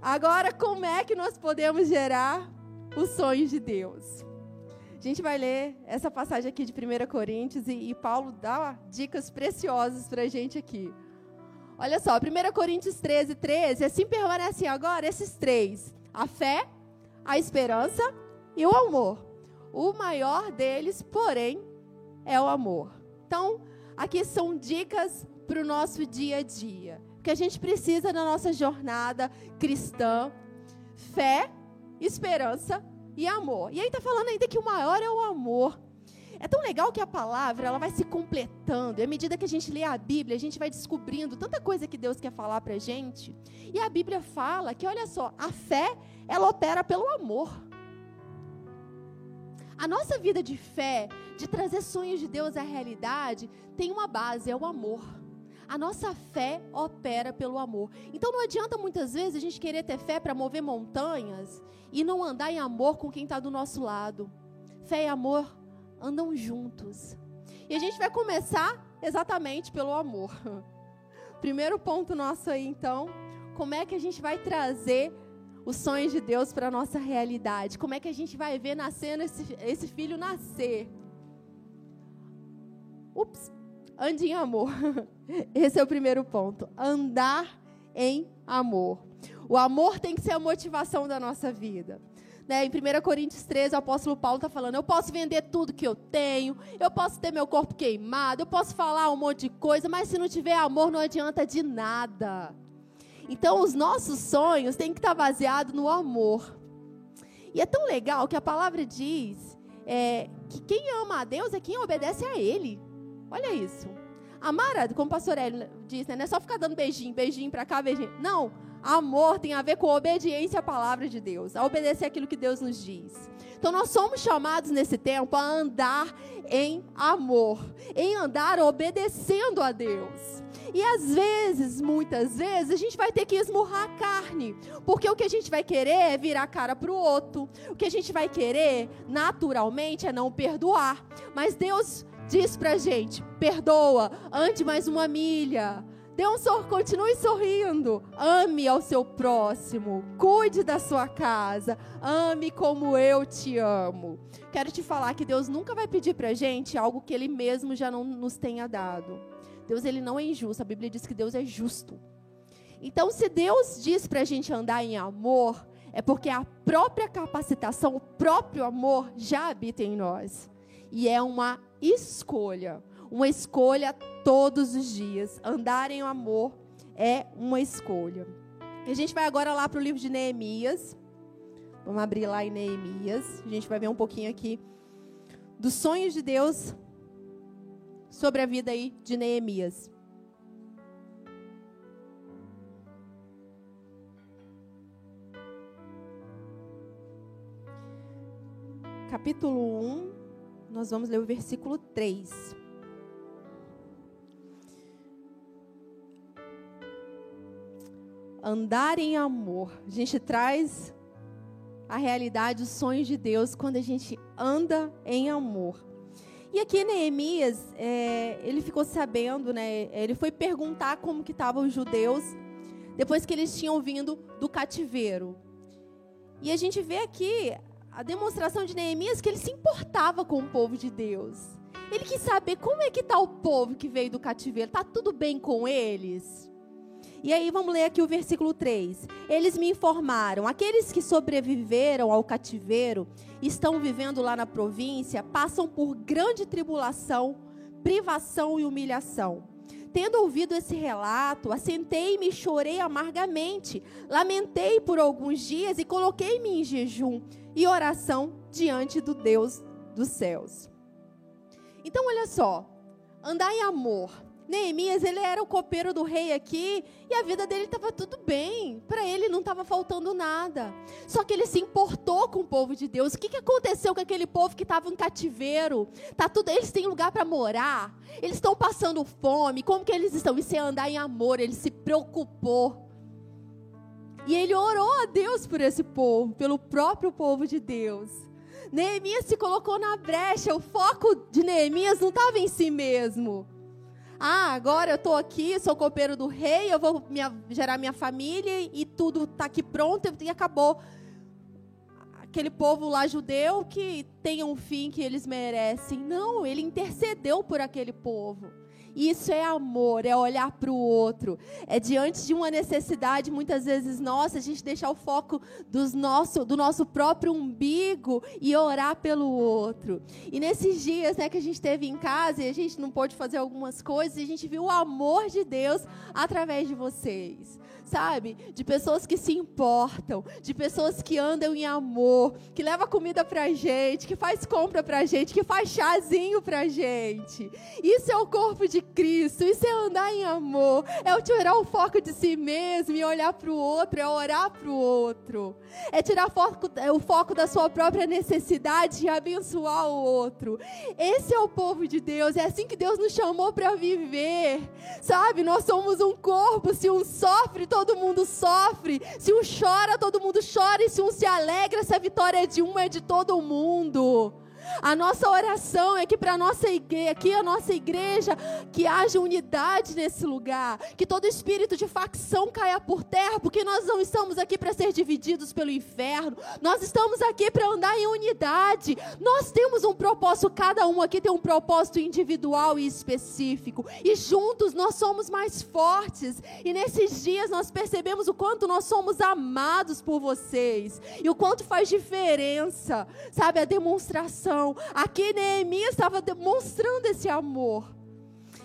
Agora, como é que nós podemos gerar os sonhos de Deus? A gente vai ler essa passagem aqui de 1 Coríntios e, e Paulo dá dicas preciosas para a gente aqui. Olha só, 1 Coríntios 13, 13, assim permanecem agora esses três: a fé, a esperança e o amor. O maior deles, porém, é o amor. Então, aqui são dicas para o nosso dia a dia que a gente precisa na nossa jornada cristã: fé, esperança e amor. E aí está falando ainda que o maior é o amor. É tão legal que a palavra ela vai se completando. E à medida que a gente lê a Bíblia, a gente vai descobrindo tanta coisa que Deus quer falar para a gente. E a Bíblia fala que, olha só, a fé, ela opera pelo amor. A nossa vida de fé, de trazer sonhos de Deus à realidade, tem uma base, é o amor. A nossa fé opera pelo amor. Então não adianta muitas vezes a gente querer ter fé para mover montanhas e não andar em amor com quem está do nosso lado. Fé e amor andam juntos. E a gente vai começar exatamente pelo amor. (laughs) Primeiro ponto nosso aí, então, como é que a gente vai trazer os sonhos de Deus para a nossa realidade? Como é que a gente vai ver nascendo esse, esse filho nascer? Ups, ande em amor. (laughs) Esse é o primeiro ponto. Andar em amor. O amor tem que ser a motivação da nossa vida. Né? Em 1 Coríntios 13, o apóstolo Paulo está falando: eu posso vender tudo que eu tenho, eu posso ter meu corpo queimado, eu posso falar um monte de coisa, mas se não tiver amor, não adianta de nada. Então, os nossos sonhos têm que estar baseados no amor. E é tão legal que a palavra diz é, que quem ama a Deus é quem obedece a Ele. Olha isso. Amar, como o pastor Hélio disse, né? não é só ficar dando beijinho, beijinho para cá, beijinho. Não. Amor tem a ver com obediência à palavra de Deus, a obedecer aquilo que Deus nos diz. Então nós somos chamados nesse tempo a andar em amor, em andar obedecendo a Deus. E às vezes, muitas vezes, a gente vai ter que esmurrar a carne, porque o que a gente vai querer é virar a cara para o outro. O que a gente vai querer, naturalmente, é não perdoar. Mas Deus diz pra gente: perdoa, ande mais uma milha. Dê um sor, continue sorrindo. Ame ao seu próximo. Cuide da sua casa. Ame como eu te amo. Quero te falar que Deus nunca vai pedir pra gente algo que Ele mesmo já não nos tenha dado. Deus ele não é injusto. A Bíblia diz que Deus é justo. Então, se Deus diz pra gente andar em amor, é porque a própria capacitação, o próprio amor já habita em nós. E é uma escolha. Uma escolha todos os dias. Andar em amor é uma escolha. A gente vai agora lá para o livro de Neemias. Vamos abrir lá em Neemias. A gente vai ver um pouquinho aqui dos sonhos de Deus sobre a vida aí de Neemias. Capítulo 1, nós vamos ler o versículo 3. Andar em amor. A gente traz a realidade, os sonhos de Deus quando a gente anda em amor. E aqui Neemias, é, ele ficou sabendo, né? Ele foi perguntar como que estavam os judeus depois que eles tinham vindo do cativeiro. E a gente vê aqui a demonstração de Neemias que ele se importava com o povo de Deus. Ele quis saber como é que está o povo que veio do cativeiro. Está tudo bem com eles? E aí vamos ler aqui o versículo 3. Eles me informaram: aqueles que sobreviveram ao cativeiro, estão vivendo lá na província, passam por grande tribulação, privação e humilhação. Tendo ouvido esse relato, assentei-me e chorei amargamente. Lamentei por alguns dias e coloquei-me em jejum e oração diante do Deus dos céus. Então, olha só, andar em amor Neemias, ele era o copeiro do rei aqui e a vida dele estava tudo bem. Para ele não estava faltando nada. Só que ele se importou com o povo de Deus. O que, que aconteceu com aquele povo que estava em cativeiro? Tá tudo, eles têm lugar para morar. Eles estão passando fome. Como que eles estão? Isso é andar em amor. Ele se preocupou. E ele orou a Deus por esse povo, pelo próprio povo de Deus. Neemias se colocou na brecha. O foco de Neemias não estava em si mesmo ah, agora eu estou aqui, sou copeiro do rei, eu vou minha, gerar minha família e tudo está aqui pronto e acabou. Aquele povo lá judeu que tem um fim que eles merecem. Não, ele intercedeu por aquele povo. Isso é amor, é olhar para o outro. É diante de uma necessidade, muitas vezes nossa, a gente deixar o foco dos nosso, do nosso próprio umbigo e orar pelo outro. E nesses dias né, que a gente esteve em casa e a gente não pôde fazer algumas coisas, a gente viu o amor de Deus através de vocês sabe? De pessoas que se importam, de pessoas que andam em amor, que leva comida pra gente, que faz compra pra gente, que faz chazinho pra gente. Isso é o corpo de Cristo, isso é andar em amor, é tirar o foco de si mesmo e olhar pro outro, é orar pro outro. É tirar foco, é o foco da sua própria necessidade e abençoar o outro. Esse é o povo de Deus, é assim que Deus nos chamou para viver. Sabe? Nós somos um corpo, se um sofre, todo todo mundo sofre. Se um chora, todo mundo chora. E se um se alegra, se a vitória é de um, é de todo mundo. A nossa oração é que para nossa igreja, aqui a nossa igreja, que haja unidade nesse lugar, que todo espírito de facção caia por terra, porque nós não estamos aqui para ser divididos pelo inferno. Nós estamos aqui para andar em unidade. Nós temos um propósito, cada um aqui tem um propósito individual e específico, e juntos nós somos mais fortes. E nesses dias nós percebemos o quanto nós somos amados por vocês e o quanto faz diferença, sabe, a demonstração Aqui Neemias estava demonstrando esse amor.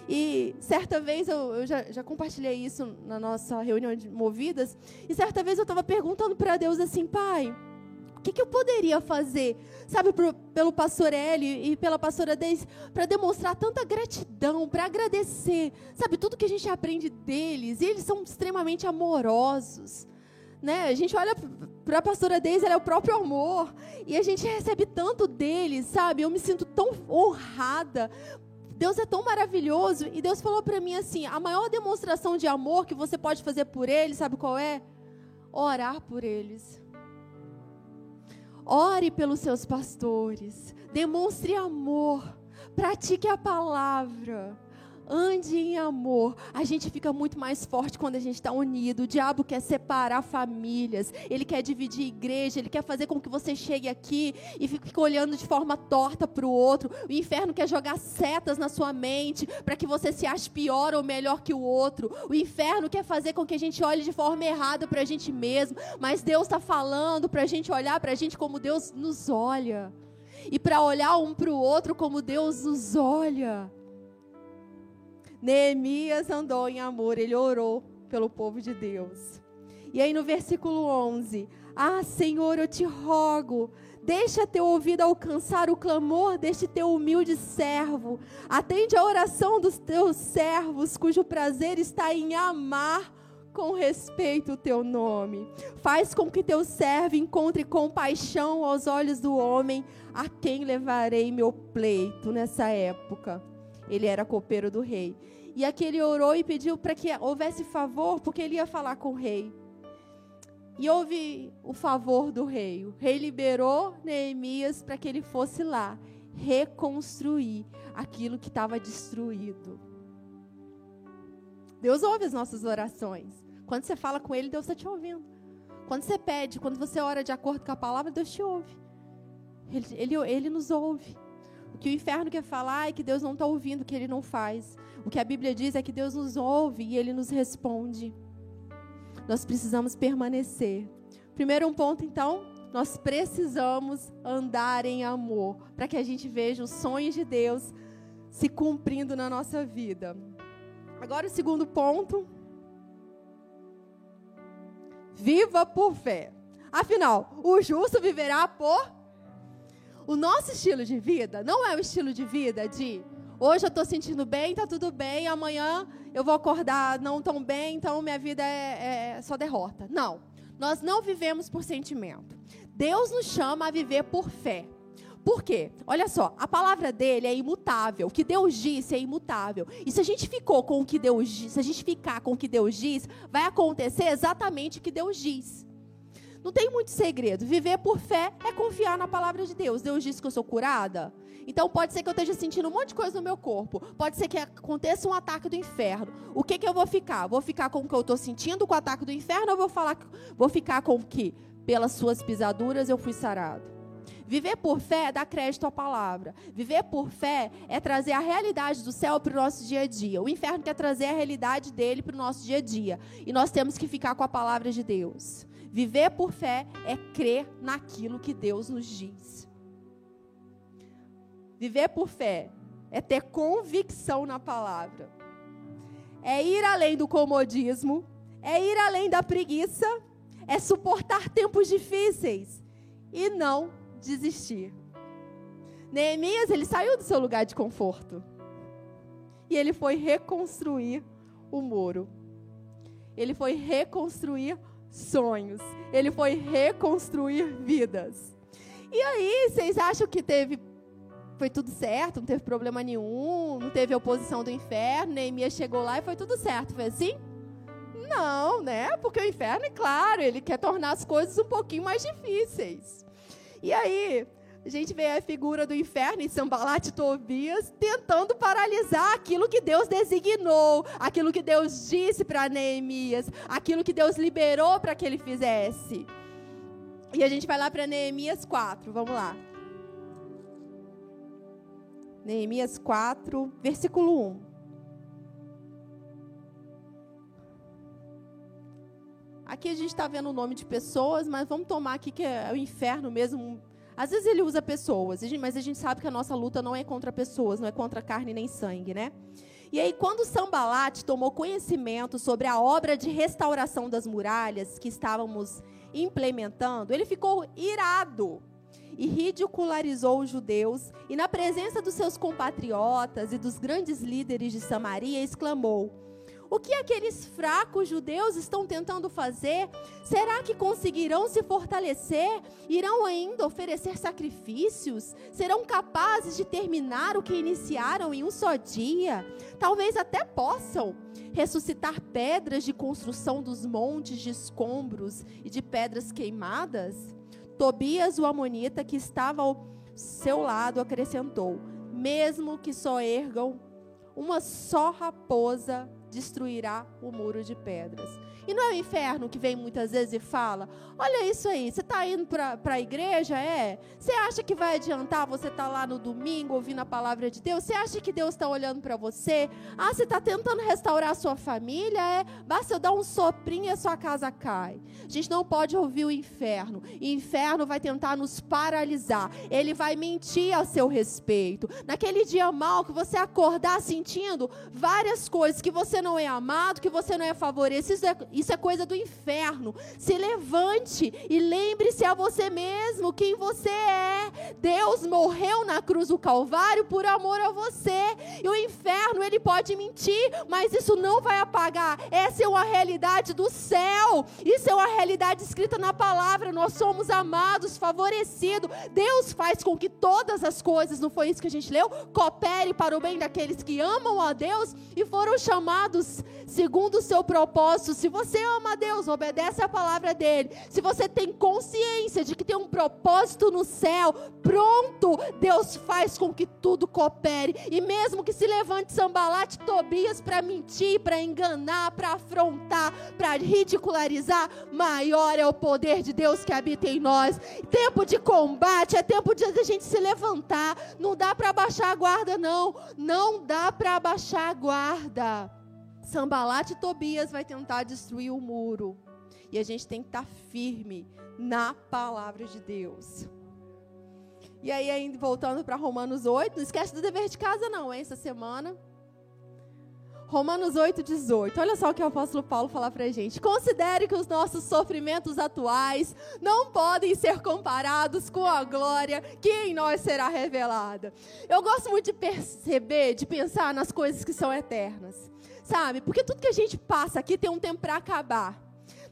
E certa vez, eu, eu já, já, compartilhei isso na nossa reunião de movidas, e certa vez eu estava perguntando para Deus assim, pai, o que, que, eu poderia fazer, sabe, pro, pelo pastor Eli e pela pastora Deise, para demonstrar tanta gratidão, para agradecer, sabe, tudo que a gente aprende deles, e eles são extremamente amorosos né? A gente olha para a pastora Deise, ela é o próprio amor. E a gente recebe tanto dele, sabe? Eu me sinto tão honrada. Deus é tão maravilhoso. E Deus falou para mim assim: a maior demonstração de amor que você pode fazer por eles, sabe qual é? Orar por eles. Ore pelos seus pastores. Demonstre amor. Pratique a palavra. Ande em amor. A gente fica muito mais forte quando a gente está unido. O diabo quer separar famílias. Ele quer dividir igreja. Ele quer fazer com que você chegue aqui e fique olhando de forma torta para o outro. O inferno quer jogar setas na sua mente para que você se ache pior ou melhor que o outro. O inferno quer fazer com que a gente olhe de forma errada para a gente mesmo. Mas Deus está falando para a gente olhar para a gente como Deus nos olha. E para olhar um para o outro como Deus nos olha. Neemias andou em amor, ele orou pelo povo de Deus. E aí no versículo 11: Ah, Senhor, eu te rogo, deixa teu ouvido alcançar o clamor deste teu humilde servo. Atende a oração dos teus servos, cujo prazer está em amar com respeito o teu nome. Faz com que teu servo encontre compaixão aos olhos do homem, a quem levarei meu pleito nessa época. Ele era copeiro do rei. E aqui ele orou e pediu para que houvesse favor, porque ele ia falar com o rei. E houve o favor do rei. O rei liberou Neemias para que ele fosse lá reconstruir aquilo que estava destruído. Deus ouve as nossas orações. Quando você fala com Ele, Deus está te ouvindo. Quando você pede, quando você ora de acordo com a palavra, Deus te ouve. Ele, ele, ele nos ouve. O que o inferno quer falar é que Deus não está ouvindo, que ele não faz. O que a Bíblia diz é que Deus nos ouve e ele nos responde. Nós precisamos permanecer. Primeiro um ponto, então, nós precisamos andar em amor, para que a gente veja os sonhos de Deus se cumprindo na nossa vida. Agora o segundo ponto. Viva por fé. Afinal, o justo viverá por o nosso estilo de vida não é o estilo de vida de Hoje eu estou sentindo bem, tá tudo bem. Amanhã eu vou acordar não tão bem, então minha vida é, é só derrota. Não. Nós não vivemos por sentimento. Deus nos chama a viver por fé. Por quê? Olha só, a palavra dele é imutável. O que Deus disse é imutável. E se a gente ficou com o que Deus diz, se a gente ficar com o que Deus diz, vai acontecer exatamente o que Deus diz. Não tem muito segredo. Viver por fé é confiar na palavra de Deus. Deus disse que eu sou curada. Então pode ser que eu esteja sentindo um monte de coisa no meu corpo. Pode ser que aconteça um ataque do inferno. O que, que eu vou ficar? Vou ficar com o que eu estou sentindo com o ataque do inferno ou vou, falar, vou ficar com o que? Pelas suas pisaduras eu fui sarado. Viver por fé é dar crédito à palavra. Viver por fé é trazer a realidade do céu para o nosso dia a dia. O inferno quer trazer a realidade dele para o nosso dia a dia. E nós temos que ficar com a palavra de Deus. Viver por fé é crer naquilo que Deus nos diz. Viver por fé é ter convicção na palavra. É ir além do comodismo, é ir além da preguiça, é suportar tempos difíceis e não desistir. Neemias, ele saiu do seu lugar de conforto. E ele foi reconstruir o muro. Ele foi reconstruir sonhos. Ele foi reconstruir vidas. E aí, vocês acham que teve foi tudo certo, não teve problema nenhum, não teve oposição do inferno, Neemias chegou lá e foi tudo certo. Foi assim? Não, né? Porque o inferno, é claro, ele quer tornar as coisas um pouquinho mais difíceis. E aí, a gente vê a figura do inferno em Sambalat e Tobias tentando paralisar aquilo que Deus designou, aquilo que Deus disse para Neemias, aquilo que Deus liberou para que ele fizesse. E a gente vai lá para Neemias 4, vamos lá. Neemias 4, versículo 1. Aqui a gente está vendo o nome de pessoas, mas vamos tomar aqui que é o inferno mesmo às vezes ele usa pessoas, mas a gente sabe que a nossa luta não é contra pessoas, não é contra carne nem sangue, né? E aí, quando Sambalat tomou conhecimento sobre a obra de restauração das muralhas que estávamos implementando, ele ficou irado e ridicularizou os judeus, e na presença dos seus compatriotas e dos grandes líderes de Samaria, exclamou: o que aqueles fracos judeus estão tentando fazer? Será que conseguirão se fortalecer? Irão ainda oferecer sacrifícios? Serão capazes de terminar o que iniciaram em um só dia? Talvez até possam ressuscitar pedras de construção dos montes de escombros e de pedras queimadas? Tobias, o amonita, que estava ao seu lado, acrescentou: Mesmo que só ergam uma só raposa destruirá o muro de pedras. E não é o inferno que vem muitas vezes e fala: Olha isso aí, você está indo para a igreja? É? Você acha que vai adiantar você estar tá lá no domingo ouvindo a palavra de Deus? Você acha que Deus está olhando para você? Ah, você está tentando restaurar a sua família? É? Basta eu dar um soprinho e a sua casa cai. A gente não pode ouvir o inferno. O inferno vai tentar nos paralisar. Ele vai mentir a seu respeito. Naquele dia mal que você acordar sentindo várias coisas, que você não é amado, que você não é favorecido, isso é isso é coisa do inferno. Se levante e lembre-se a você mesmo quem você é. Deus morreu na cruz do Calvário por amor a você. E o inferno, ele pode mentir, mas isso não vai apagar. Essa é uma realidade do céu. Isso é uma realidade escrita na palavra. Nós somos amados, favorecidos. Deus faz com que todas as coisas, não foi isso que a gente leu? Coopere para o bem daqueles que amam a Deus e foram chamados segundo o seu propósito. Se você você ama a Deus, obedece a palavra dele, se você tem consciência de que tem um propósito no céu, pronto, Deus faz com que tudo coopere. E mesmo que se levante Sambalate Tobias para mentir, para enganar, para afrontar, para ridicularizar, maior é o poder de Deus que habita em nós. Tempo de combate é tempo de a gente se levantar. Não dá para baixar a guarda, não. Não dá para baixar a guarda. Sambalat e Tobias vai tentar destruir o muro. E a gente tem que estar firme na palavra de Deus. E aí, voltando para Romanos 8, não esquece do dever de casa, não, hein, essa semana. Romanos 8, 18. Olha só o que o apóstolo Paulo fala pra gente. Considere que os nossos sofrimentos atuais não podem ser comparados com a glória que em nós será revelada. Eu gosto muito de perceber, de pensar nas coisas que são eternas. Sabe? Porque tudo que a gente passa aqui tem um tempo para acabar.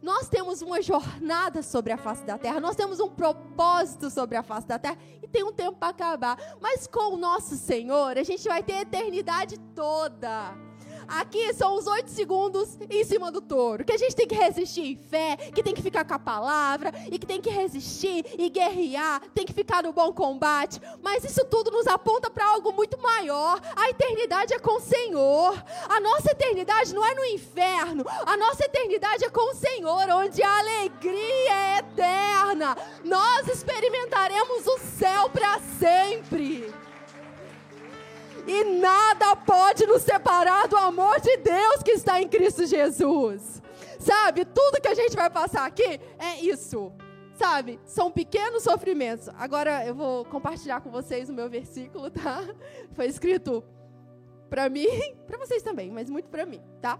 Nós temos uma jornada sobre a face da terra, nós temos um propósito sobre a face da terra e tem um tempo para acabar. Mas com o nosso Senhor, a gente vai ter a eternidade toda. Aqui são os oito segundos em cima do touro. Que a gente tem que resistir em fé, que tem que ficar com a palavra, e que tem que resistir e guerrear, tem que ficar no bom combate. Mas isso tudo nos aponta para algo muito maior. A eternidade é com o Senhor. A nossa eternidade não é no inferno. A nossa eternidade é com o Senhor, onde a alegria é eterna. Nós experimentaremos o céu para sempre. E nada pode nos separar do amor de Deus que está em Cristo Jesus. Sabe, tudo que a gente vai passar aqui é isso. Sabe, são pequenos sofrimentos. Agora eu vou compartilhar com vocês o meu versículo, tá? Foi escrito para mim, (laughs) para vocês também, mas muito para mim, tá?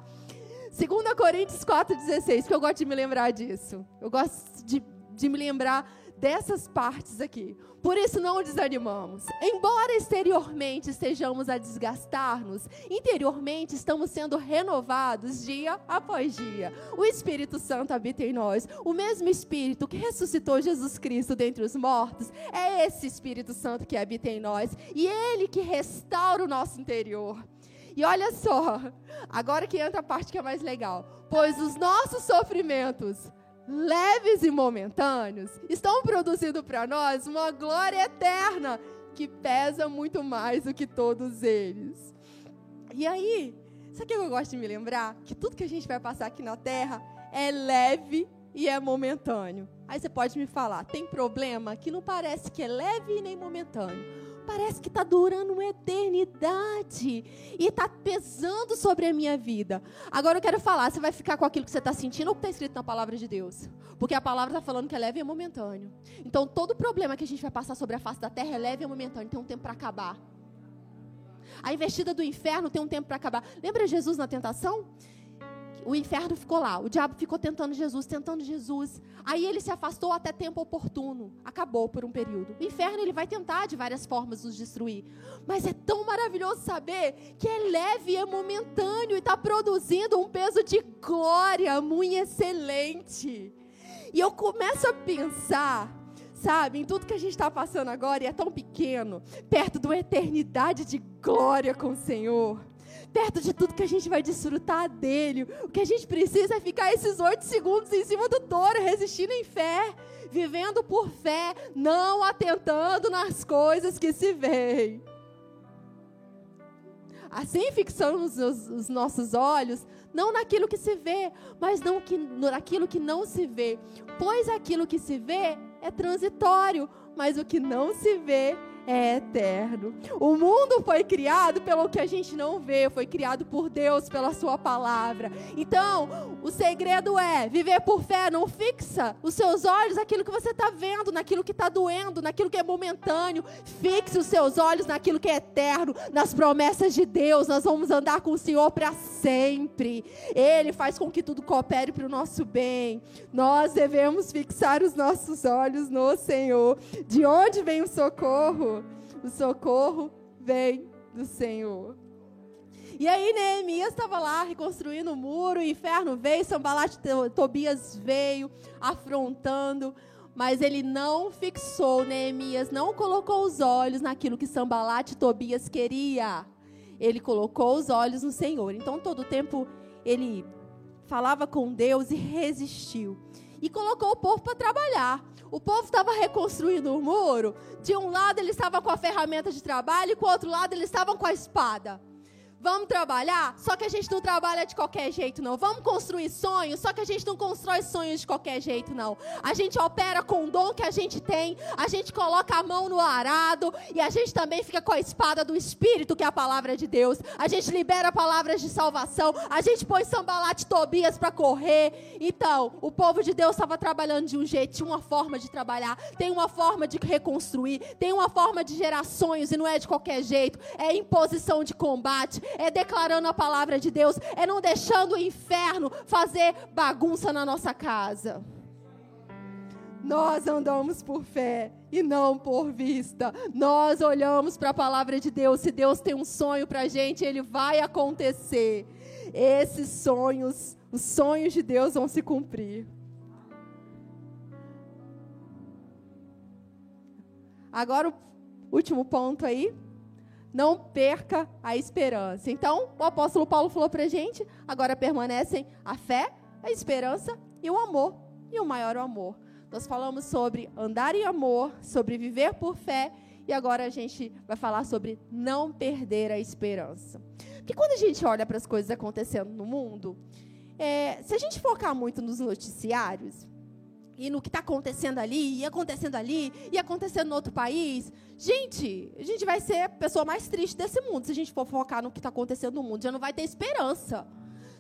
2 Coríntios 4,16, que eu gosto de me lembrar disso. Eu gosto de, de me lembrar dessas partes aqui. Por isso não desanimamos. Embora exteriormente estejamos a desgastar-nos, interiormente estamos sendo renovados dia após dia. O Espírito Santo habita em nós. O mesmo Espírito que ressuscitou Jesus Cristo dentre os mortos é esse Espírito Santo que habita em nós e ele que restaura o nosso interior. E olha só, agora que entra a parte que é mais legal. Pois os nossos sofrimentos leves e momentâneos, estão produzindo para nós uma glória eterna que pesa muito mais do que todos eles. E aí, sabe o que eu gosto de me lembrar? Que tudo que a gente vai passar aqui na terra é leve e é momentâneo. Aí você pode me falar, tem problema que não parece que é leve nem momentâneo parece que está durando uma eternidade e está pesando sobre a minha vida. Agora eu quero falar, você vai ficar com aquilo que você está sentindo ou que está escrito na palavra de Deus? Porque a palavra está falando que é leve e momentâneo. Então todo problema que a gente vai passar sobre a face da terra é leve e momentâneo, tem um tempo para acabar. A investida do inferno tem um tempo para acabar. Lembra Jesus na tentação? O inferno ficou lá. O diabo ficou tentando Jesus, tentando Jesus. Aí ele se afastou até tempo oportuno. Acabou por um período. O inferno ele vai tentar de várias formas nos destruir. Mas é tão maravilhoso saber que é leve, é momentâneo e está produzindo um peso de glória muito excelente. E eu começo a pensar sabe, em tudo que a gente está passando agora e é tão pequeno, perto de uma eternidade de glória com o Senhor perto de tudo que a gente vai desfrutar dele. O que a gente precisa é ficar esses oito segundos em cima do touro, resistindo em fé, vivendo por fé, não atentando nas coisas que se veem. Assim fixamos os, os, nossos olhos, não naquilo que se vê, mas não que, naquilo que não se vê. Pois aquilo que se vê é transitório, mas o que não se vê é eterno. O mundo foi criado pelo que a gente não vê, foi criado por Deus, pela Sua palavra. Então, o segredo é viver por fé, não fixa os seus olhos naquilo que você está vendo, naquilo que está doendo, naquilo que é momentâneo. Fixe os seus olhos naquilo que é eterno, nas promessas de Deus. Nós vamos andar com o Senhor para sempre. Ele faz com que tudo coopere para o nosso bem. Nós devemos fixar os nossos olhos no Senhor. De onde vem o socorro? O socorro vem do Senhor. E aí Neemias estava lá reconstruindo o muro, o inferno veio, Sambalat Tobias veio afrontando, mas ele não fixou Neemias, não colocou os olhos naquilo que Sambalat Tobias queria. Ele colocou os olhos no Senhor. Então todo o tempo ele falava com Deus e resistiu. E colocou o povo para trabalhar. O povo estava reconstruindo o muro. De um lado ele estava com a ferramenta de trabalho e com o outro lado eles estavam com a espada. Vamos trabalhar? Só que a gente não trabalha de qualquer jeito, não. Vamos construir sonhos? Só que a gente não constrói sonhos de qualquer jeito, não. A gente opera com o dom que a gente tem, a gente coloca a mão no arado e a gente também fica com a espada do Espírito, que é a palavra de Deus. A gente libera palavras de salvação, a gente põe sambalate Tobias para correr. Então, o povo de Deus estava trabalhando de um jeito, tinha uma forma de trabalhar, tem uma forma de reconstruir, tem uma forma de gerar sonhos e não é de qualquer jeito, é imposição de combate é declarando a palavra de Deus, é não deixando o inferno fazer bagunça na nossa casa. Nós andamos por fé e não por vista. Nós olhamos para a palavra de Deus. Se Deus tem um sonho para a gente, ele vai acontecer. Esses sonhos, os sonhos de Deus vão se cumprir. Agora, o último ponto aí. Não perca a esperança. Então, o apóstolo Paulo falou para a gente: agora permanecem a fé, a esperança e o amor. E o maior amor. Nós falamos sobre andar em amor, sobre viver por fé, e agora a gente vai falar sobre não perder a esperança. Porque quando a gente olha para as coisas acontecendo no mundo, é, se a gente focar muito nos noticiários, e no que está acontecendo ali, e acontecendo ali, e acontecendo no outro país, gente, a gente vai ser a pessoa mais triste desse mundo se a gente for focar no que está acontecendo no mundo. Já não vai ter esperança.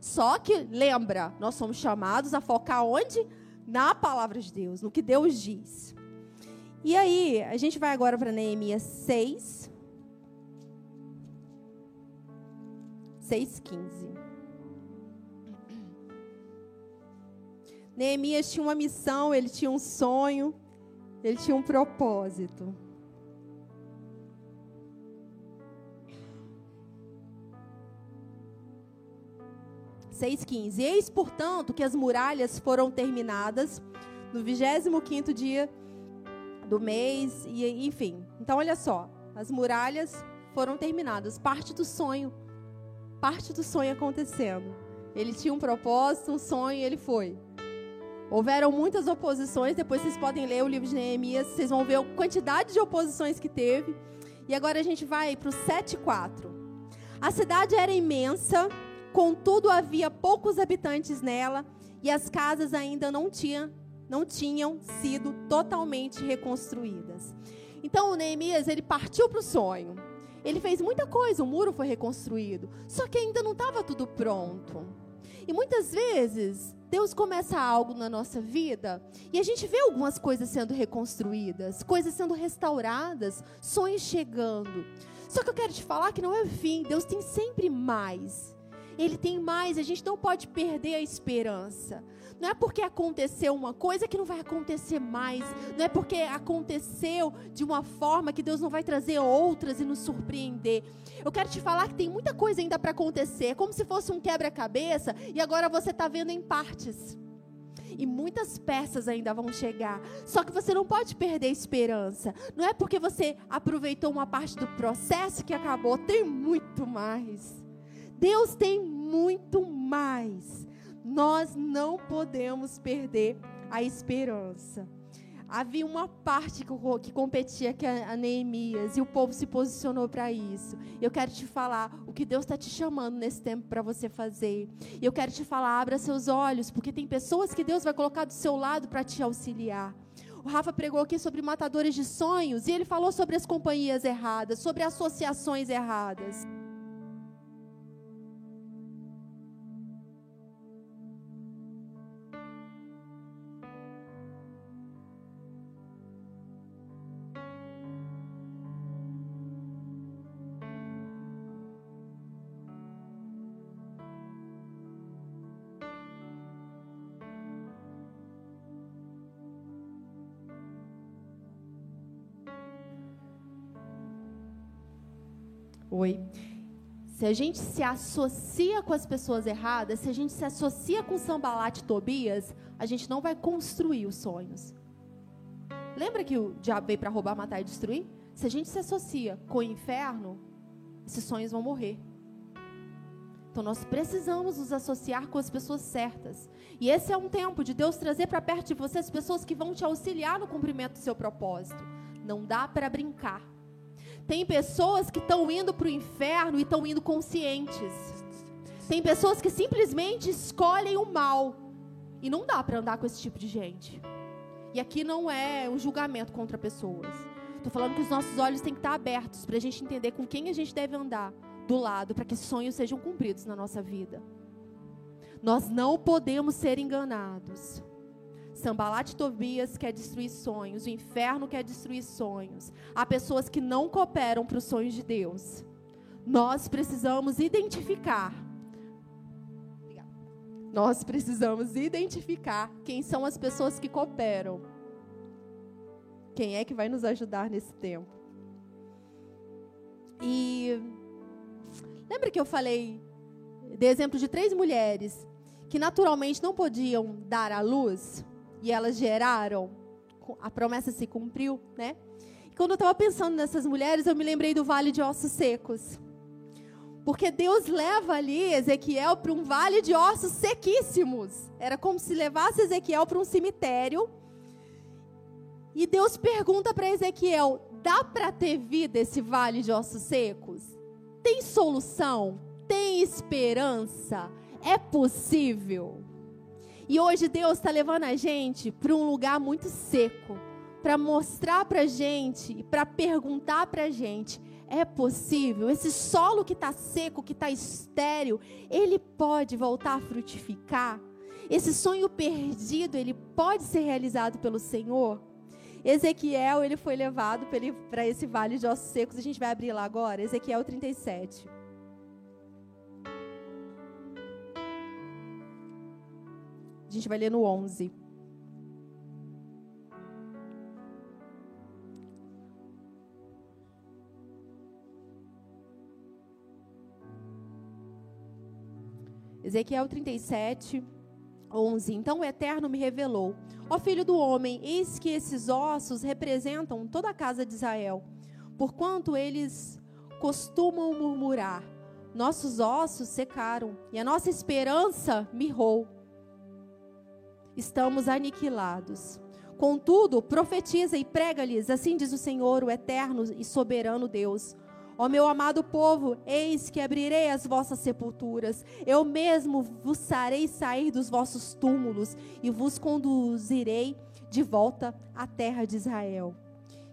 Só que, lembra, nós somos chamados a focar onde? na palavra de Deus, no que Deus diz. E aí, a gente vai agora para Neemias 6. 6,15. Neemias tinha uma missão, ele tinha um sonho, ele tinha um propósito. 6,15. Eis, portanto, que as muralhas foram terminadas no 25 dia do mês, e enfim. Então, olha só, as muralhas foram terminadas, parte do sonho, parte do sonho acontecendo. Ele tinha um propósito, um sonho, e ele foi. Houveram muitas oposições, depois vocês podem ler o livro de Neemias, vocês vão ver a quantidade de oposições que teve. E agora a gente vai para o 7,4. A cidade era imensa, Contudo, havia poucos habitantes nela e as casas ainda não, tinha, não tinham sido totalmente reconstruídas. Então, o Neemias, ele partiu para o sonho. Ele fez muita coisa, o muro foi reconstruído. Só que ainda não estava tudo pronto. E muitas vezes, Deus começa algo na nossa vida e a gente vê algumas coisas sendo reconstruídas, coisas sendo restauradas, sonhos chegando. Só que eu quero te falar que não é o fim, Deus tem sempre mais. Ele tem mais, a gente não pode perder a esperança. Não é porque aconteceu uma coisa que não vai acontecer mais. Não é porque aconteceu de uma forma que Deus não vai trazer outras e nos surpreender. Eu quero te falar que tem muita coisa ainda para acontecer. É como se fosse um quebra-cabeça e agora você está vendo em partes. E muitas peças ainda vão chegar. Só que você não pode perder a esperança. Não é porque você aproveitou uma parte do processo que acabou. Tem muito mais. Deus tem muito mais. Nós não podemos perder a esperança. Havia uma parte que, competia que a Neemias e o povo se posicionou para isso. Eu quero te falar o que Deus está te chamando nesse tempo para você fazer. Eu quero te falar, abra seus olhos, porque tem pessoas que Deus vai colocar do seu lado para te auxiliar. O Rafa pregou aqui sobre matadores de sonhos e ele falou sobre as companhias erradas, sobre associações erradas. Oi. Se a gente se associa com as pessoas erradas, se a gente se associa com Sambalat e Tobias, a gente não vai construir os sonhos. Lembra que o diabo veio para roubar, matar e destruir? Se a gente se associa com o inferno, esses sonhos vão morrer. Então nós precisamos nos associar com as pessoas certas. E esse é um tempo de Deus trazer para perto de você as pessoas que vão te auxiliar no cumprimento do seu propósito. Não dá para brincar. Tem pessoas que estão indo para o inferno e estão indo conscientes. Tem pessoas que simplesmente escolhem o mal. E não dá para andar com esse tipo de gente. E aqui não é um julgamento contra pessoas. Estou falando que os nossos olhos têm que estar abertos para a gente entender com quem a gente deve andar do lado para que sonhos sejam cumpridos na nossa vida. Nós não podemos ser enganados. Sambalat e Tobias quer destruir sonhos, o inferno quer destruir sonhos. Há pessoas que não cooperam para os sonhos de Deus. nós precisamos identificar. Nós precisamos identificar quem são as pessoas que cooperam. Quem é que vai nos ajudar nesse tempo? E lembra que eu falei de exemplo de três mulheres que naturalmente não podiam dar à luz e elas geraram, a promessa se cumpriu, né? E quando eu estava pensando nessas mulheres, eu me lembrei do vale de ossos secos. Porque Deus leva ali Ezequiel para um vale de ossos sequíssimos. Era como se levasse Ezequiel para um cemitério. E Deus pergunta para Ezequiel: dá para ter vida esse vale de ossos secos? Tem solução? Tem esperança? é possível. E hoje Deus está levando a gente para um lugar muito seco, para mostrar para gente e para perguntar para gente: é possível? Esse solo que está seco, que está estéril, ele pode voltar a frutificar? Esse sonho perdido, ele pode ser realizado pelo Senhor? Ezequiel, ele foi levado para esse vale de ossos secos. A gente vai abrir lá agora, Ezequiel 37. A gente vai ler no 11. Ezequiel 37, 11. Então o Eterno me revelou: Ó filho do homem, eis que esses ossos representam toda a casa de Israel, porquanto eles costumam murmurar: Nossos ossos secaram e a nossa esperança mirrou estamos aniquilados. Contudo, profetiza e prega-lhes, assim diz o Senhor, o eterno e soberano Deus. Ó meu amado povo, eis que abrirei as vossas sepulturas, eu mesmo vos farei sair dos vossos túmulos e vos conduzirei de volta à terra de Israel.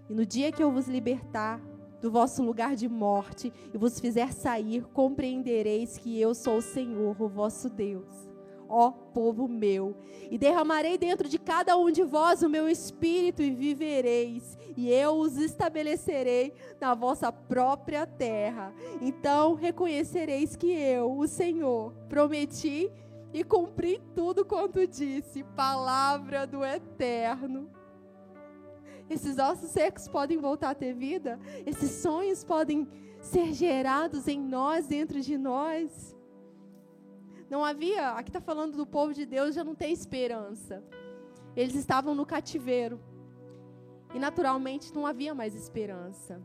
E no dia que eu vos libertar do vosso lugar de morte e vos fizer sair, compreendereis que eu sou o Senhor, o vosso Deus ó povo meu. E derramarei dentro de cada um de vós o meu espírito e vivereis, e eu os estabelecerei na vossa própria terra. Então reconhecereis que eu, o Senhor, prometi e cumpri tudo quanto disse, palavra do eterno. Esses ossos secos podem voltar a ter vida, esses sonhos podem ser gerados em nós, dentro de nós. Não havia, aqui está falando do povo de Deus, já não tem esperança. Eles estavam no cativeiro. E naturalmente não havia mais esperança.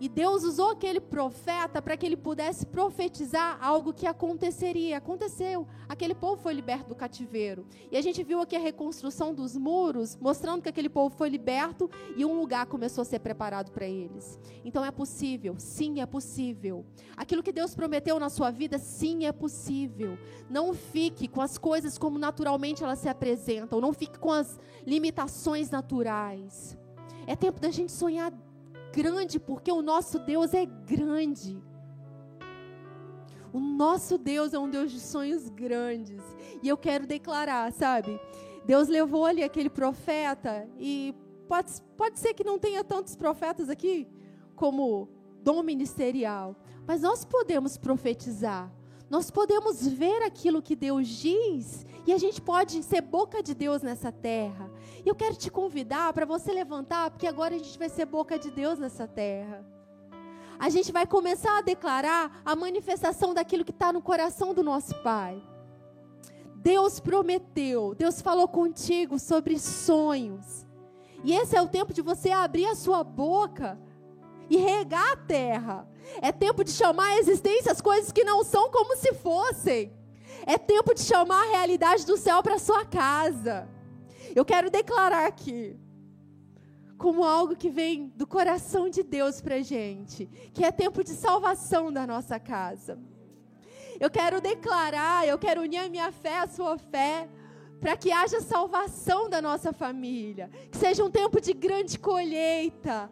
E Deus usou aquele profeta para que ele pudesse profetizar algo que aconteceria. Aconteceu. Aquele povo foi liberto do cativeiro. E a gente viu aqui a reconstrução dos muros, mostrando que aquele povo foi liberto e um lugar começou a ser preparado para eles. Então é possível. Sim, é possível. Aquilo que Deus prometeu na sua vida, sim, é possível. Não fique com as coisas como naturalmente elas se apresentam. Não fique com as limitações naturais. É tempo da gente sonhar grande, porque o nosso Deus é grande. O nosso Deus é um Deus de sonhos grandes. E eu quero declarar, sabe? Deus levou ali aquele profeta, e pode, pode ser que não tenha tantos profetas aqui como dom ministerial, mas nós podemos profetizar. Nós podemos ver aquilo que Deus diz e a gente pode ser boca de Deus nessa terra. E eu quero te convidar para você levantar, porque agora a gente vai ser boca de Deus nessa terra. A gente vai começar a declarar a manifestação daquilo que está no coração do nosso Pai. Deus prometeu, Deus falou contigo sobre sonhos. E esse é o tempo de você abrir a sua boca e regar a terra. É tempo de chamar a existência as coisas que não são como se fossem. É tempo de chamar a realidade do céu para sua casa. Eu quero declarar aqui, como algo que vem do coração de Deus para gente, que é tempo de salvação da nossa casa. Eu quero declarar, eu quero unir a minha fé à sua fé para que haja salvação da nossa família, que seja um tempo de grande colheita,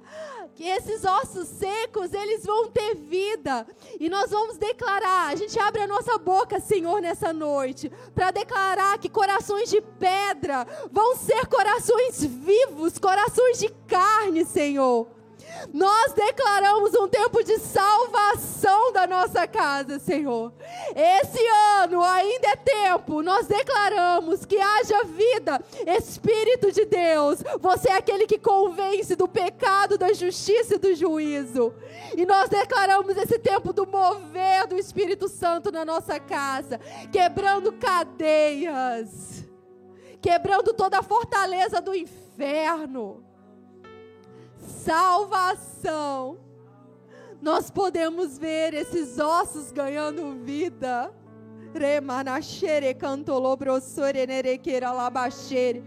que esses ossos secos, eles vão ter vida, e nós vamos declarar, a gente abre a nossa boca, Senhor, nessa noite, para declarar que corações de pedra vão ser corações vivos, corações de carne, Senhor. Nós declaramos um tempo de salvação nossa casa, Senhor. Esse ano ainda é tempo. Nós declaramos que haja vida, Espírito de Deus. Você é aquele que convence do pecado, da justiça e do juízo. E nós declaramos esse tempo do mover do Espírito Santo na nossa casa, quebrando cadeias, quebrando toda a fortaleza do inferno. Salvação. Nós podemos ver esses ossos ganhando vida. Remanachere cantolobrosore nerequeira labachere.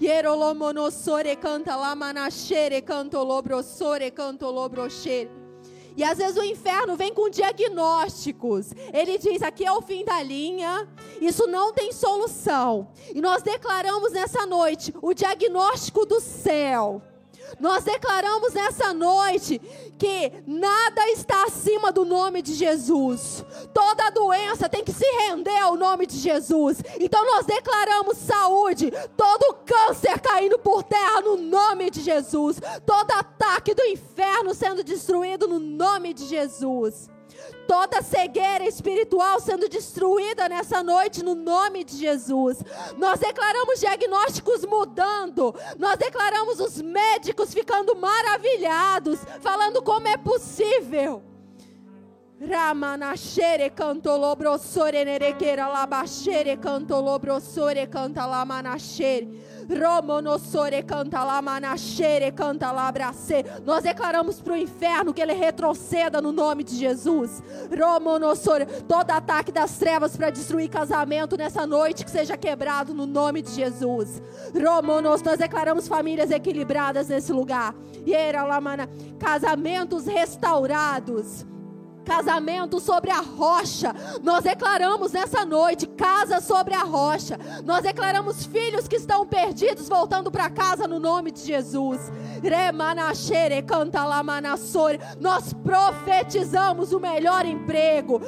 Yerolomonossore canta lamanachere cantolobrosore cantolobrochere. E às vezes o inferno vem com diagnósticos. Ele diz: aqui é o fim da linha, isso não tem solução. E nós declaramos nessa noite o diagnóstico do céu. Nós declaramos nessa noite que nada está acima do nome de Jesus. Toda doença tem que se render ao nome de Jesus. Então nós declaramos saúde, todo câncer caindo por terra no nome de Jesus, todo ataque do inferno sendo destruído no nome de Jesus toda cegueira espiritual sendo destruída nessa noite no nome de Jesus. Nós declaramos diagnósticos mudando, nós declaramos os médicos ficando maravilhados, falando como é possível. Ramanashere cantolobrosore nerequeira labachere cantolobrosore canta lamanashere. Romonossore canta lá, manachere canta lá, abrace. Nós declaramos para o inferno que ele retroceda no nome de Jesus. Romonossore, todo ataque das trevas para destruir casamento nessa noite que seja quebrado no nome de Jesus. Romonos, nós declaramos famílias equilibradas nesse lugar. Yera lamana, casamentos restaurados casamento sobre a rocha. Nós declaramos nessa noite casa sobre a rocha. Nós declaramos filhos que estão perdidos voltando para casa no nome de Jesus. Nós profetizamos o melhor emprego.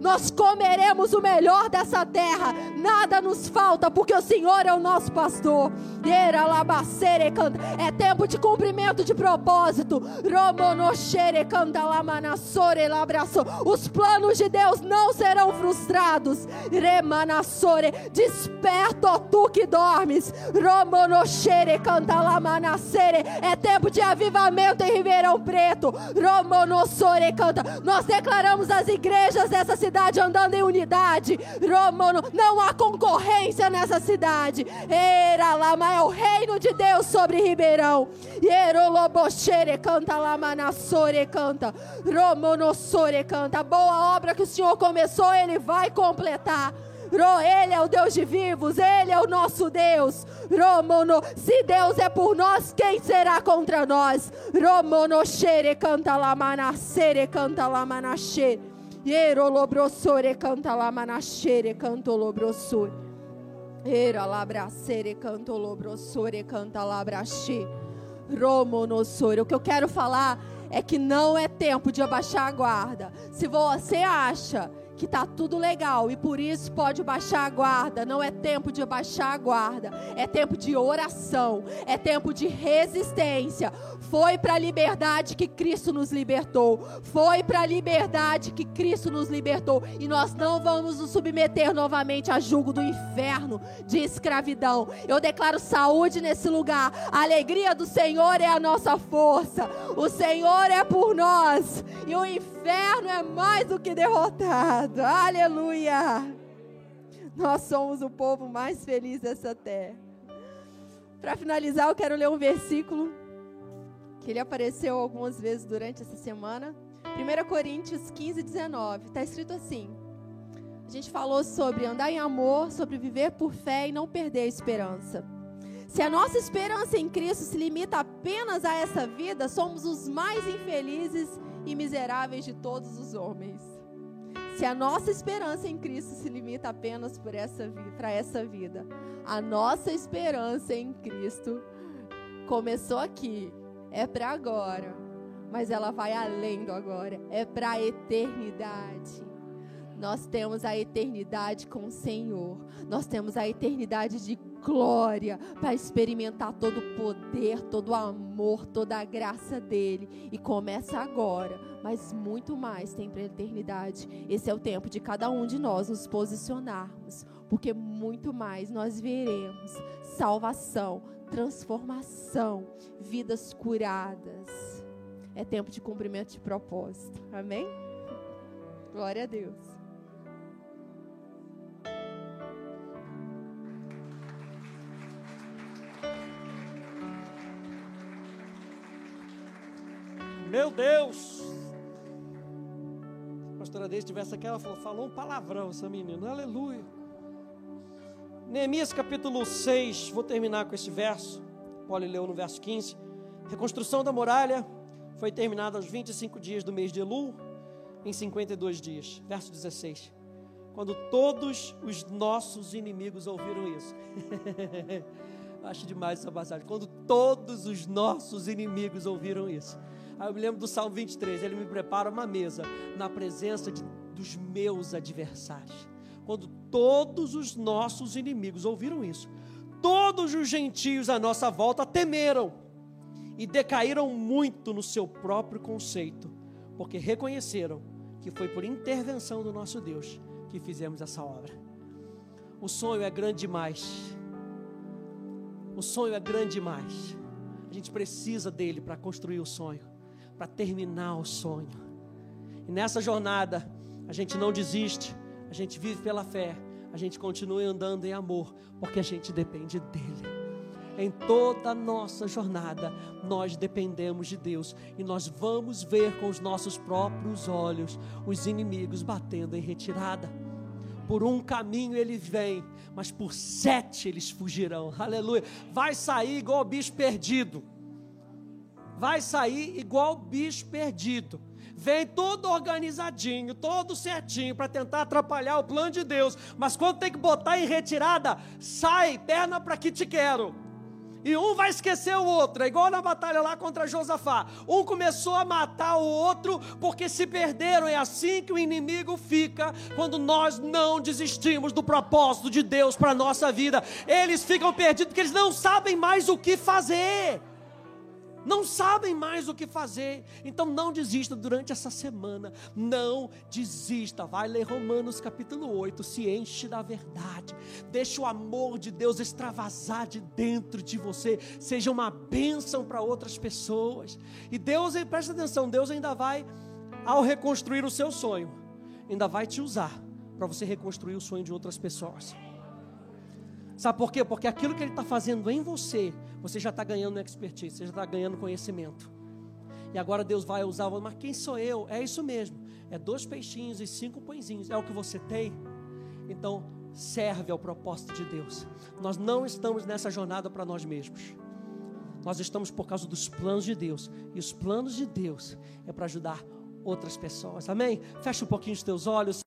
Nós comeremos o melhor dessa terra. Nada nos falta porque o Senhor é o nosso pastor. É tempo de cumprimento de propósito. Os planos de Deus não serão frustrados. Desperta, ó tu que dormes. É tempo de avivamento em Ribeirão Preto. Nós declaramos as igrejas dessa cidade andando em unidade. Não há concorrência nessa cidade. Era lá, é o reino de Deus sobre Ribeirão. Yerolobochere canta lá, manassore canta. Romonossore canta. A boa obra que o Senhor começou, Ele vai completar. Ele é o Deus de vivos, Ele é o nosso Deus. Romono, se Deus é por nós, quem será contra nós? Romono xere canta lá manacere canta lá manache. Yerolobrossore canta lá manachere cantolobrossore. Era labracere cantolobrossore canta labrache. O que eu quero falar é que não é tempo de abaixar a guarda. Se você acha que tá tudo legal e por isso pode baixar a guarda. Não é tempo de baixar a guarda, é tempo de oração, é tempo de resistência. Foi para a liberdade que Cristo nos libertou. Foi para a liberdade que Cristo nos libertou e nós não vamos nos submeter novamente a julgo do inferno de escravidão. Eu declaro saúde nesse lugar. A alegria do Senhor é a nossa força. O Senhor é por nós e o inferno é mais do que derrotado. Aleluia! Nós somos o povo mais feliz dessa terra. Para finalizar, eu quero ler um versículo que ele apareceu algumas vezes durante essa semana. 1 Coríntios 15, 19. Está escrito assim. A gente falou sobre andar em amor, sobre viver por fé e não perder a esperança. Se a nossa esperança em Cristo se limita apenas a essa vida, somos os mais infelizes e miseráveis de todos os homens. Se a nossa esperança em Cristo se limita apenas por essa para essa vida, a nossa esperança em Cristo começou aqui, é para agora, mas ela vai além do agora, é para a eternidade. nós temos a eternidade com o Senhor. Nós temos a eternidade de glória para experimentar todo o poder, todo o amor, toda a graça dele. E começa agora, mas muito mais tem para a eternidade. Esse é o tempo de cada um de nós nos posicionarmos, porque muito mais nós veremos salvação, transformação, vidas curadas. É tempo de cumprimento de propósito. Amém? Glória a Deus. Meu Deus! A pastora Deise tivesse aqui, ela falou, falou um palavrão essa menina. Aleluia. Neemias capítulo 6, vou terminar com esse verso. Paulo leu no verso 15. Reconstrução da muralha foi terminada aos 25 dias do mês de Elul, em 52 dias. Verso 16. Quando todos os nossos inimigos ouviram isso. (laughs) Acho demais essa passagem. Quando todos os nossos inimigos ouviram isso. Aí eu me lembro do Salmo 23, ele me prepara uma mesa na presença de, dos meus adversários. Quando todos os nossos inimigos ouviram isso, todos os gentios à nossa volta temeram e decaíram muito no seu próprio conceito, porque reconheceram que foi por intervenção do nosso Deus que fizemos essa obra. O sonho é grande demais. O sonho é grande demais. A gente precisa dele para construir o sonho para terminar o sonho. E nessa jornada, a gente não desiste, a gente vive pela fé, a gente continua andando em amor, porque a gente depende dEle. Em toda a nossa jornada, nós dependemos de Deus e nós vamos ver com os nossos próprios olhos os inimigos batendo em retirada. Por um caminho ele vem, mas por sete eles fugirão. Aleluia. Vai sair igual bicho perdido vai sair igual bicho perdido. Vem todo organizadinho, todo certinho para tentar atrapalhar o plano de Deus, mas quando tem que botar em retirada, sai, perna para que te quero. E um vai esquecer o outro, é igual na batalha lá contra Josafá. Um começou a matar o outro porque se perderam. É assim que o inimigo fica quando nós não desistimos do propósito de Deus para a nossa vida. Eles ficam perdidos porque eles não sabem mais o que fazer não sabem mais o que fazer. Então não desista durante essa semana. Não desista. Vai ler Romanos capítulo 8. Se enche da verdade. Deixa o amor de Deus extravasar de dentro de você. Seja uma bênção para outras pessoas. E Deus, presta atenção, Deus ainda vai, ao reconstruir o seu sonho, ainda vai te usar para você reconstruir o sonho de outras pessoas. Sabe por quê? Porque aquilo que Ele está fazendo em você, você já está ganhando expertise, você já está ganhando conhecimento. E agora Deus vai usar, mas quem sou eu? É isso mesmo. É dois peixinhos e cinco pãezinhos. É o que você tem? Então, serve ao propósito de Deus. Nós não estamos nessa jornada para nós mesmos. Nós estamos por causa dos planos de Deus. E os planos de Deus é para ajudar outras pessoas. Amém? Fecha um pouquinho os teus olhos.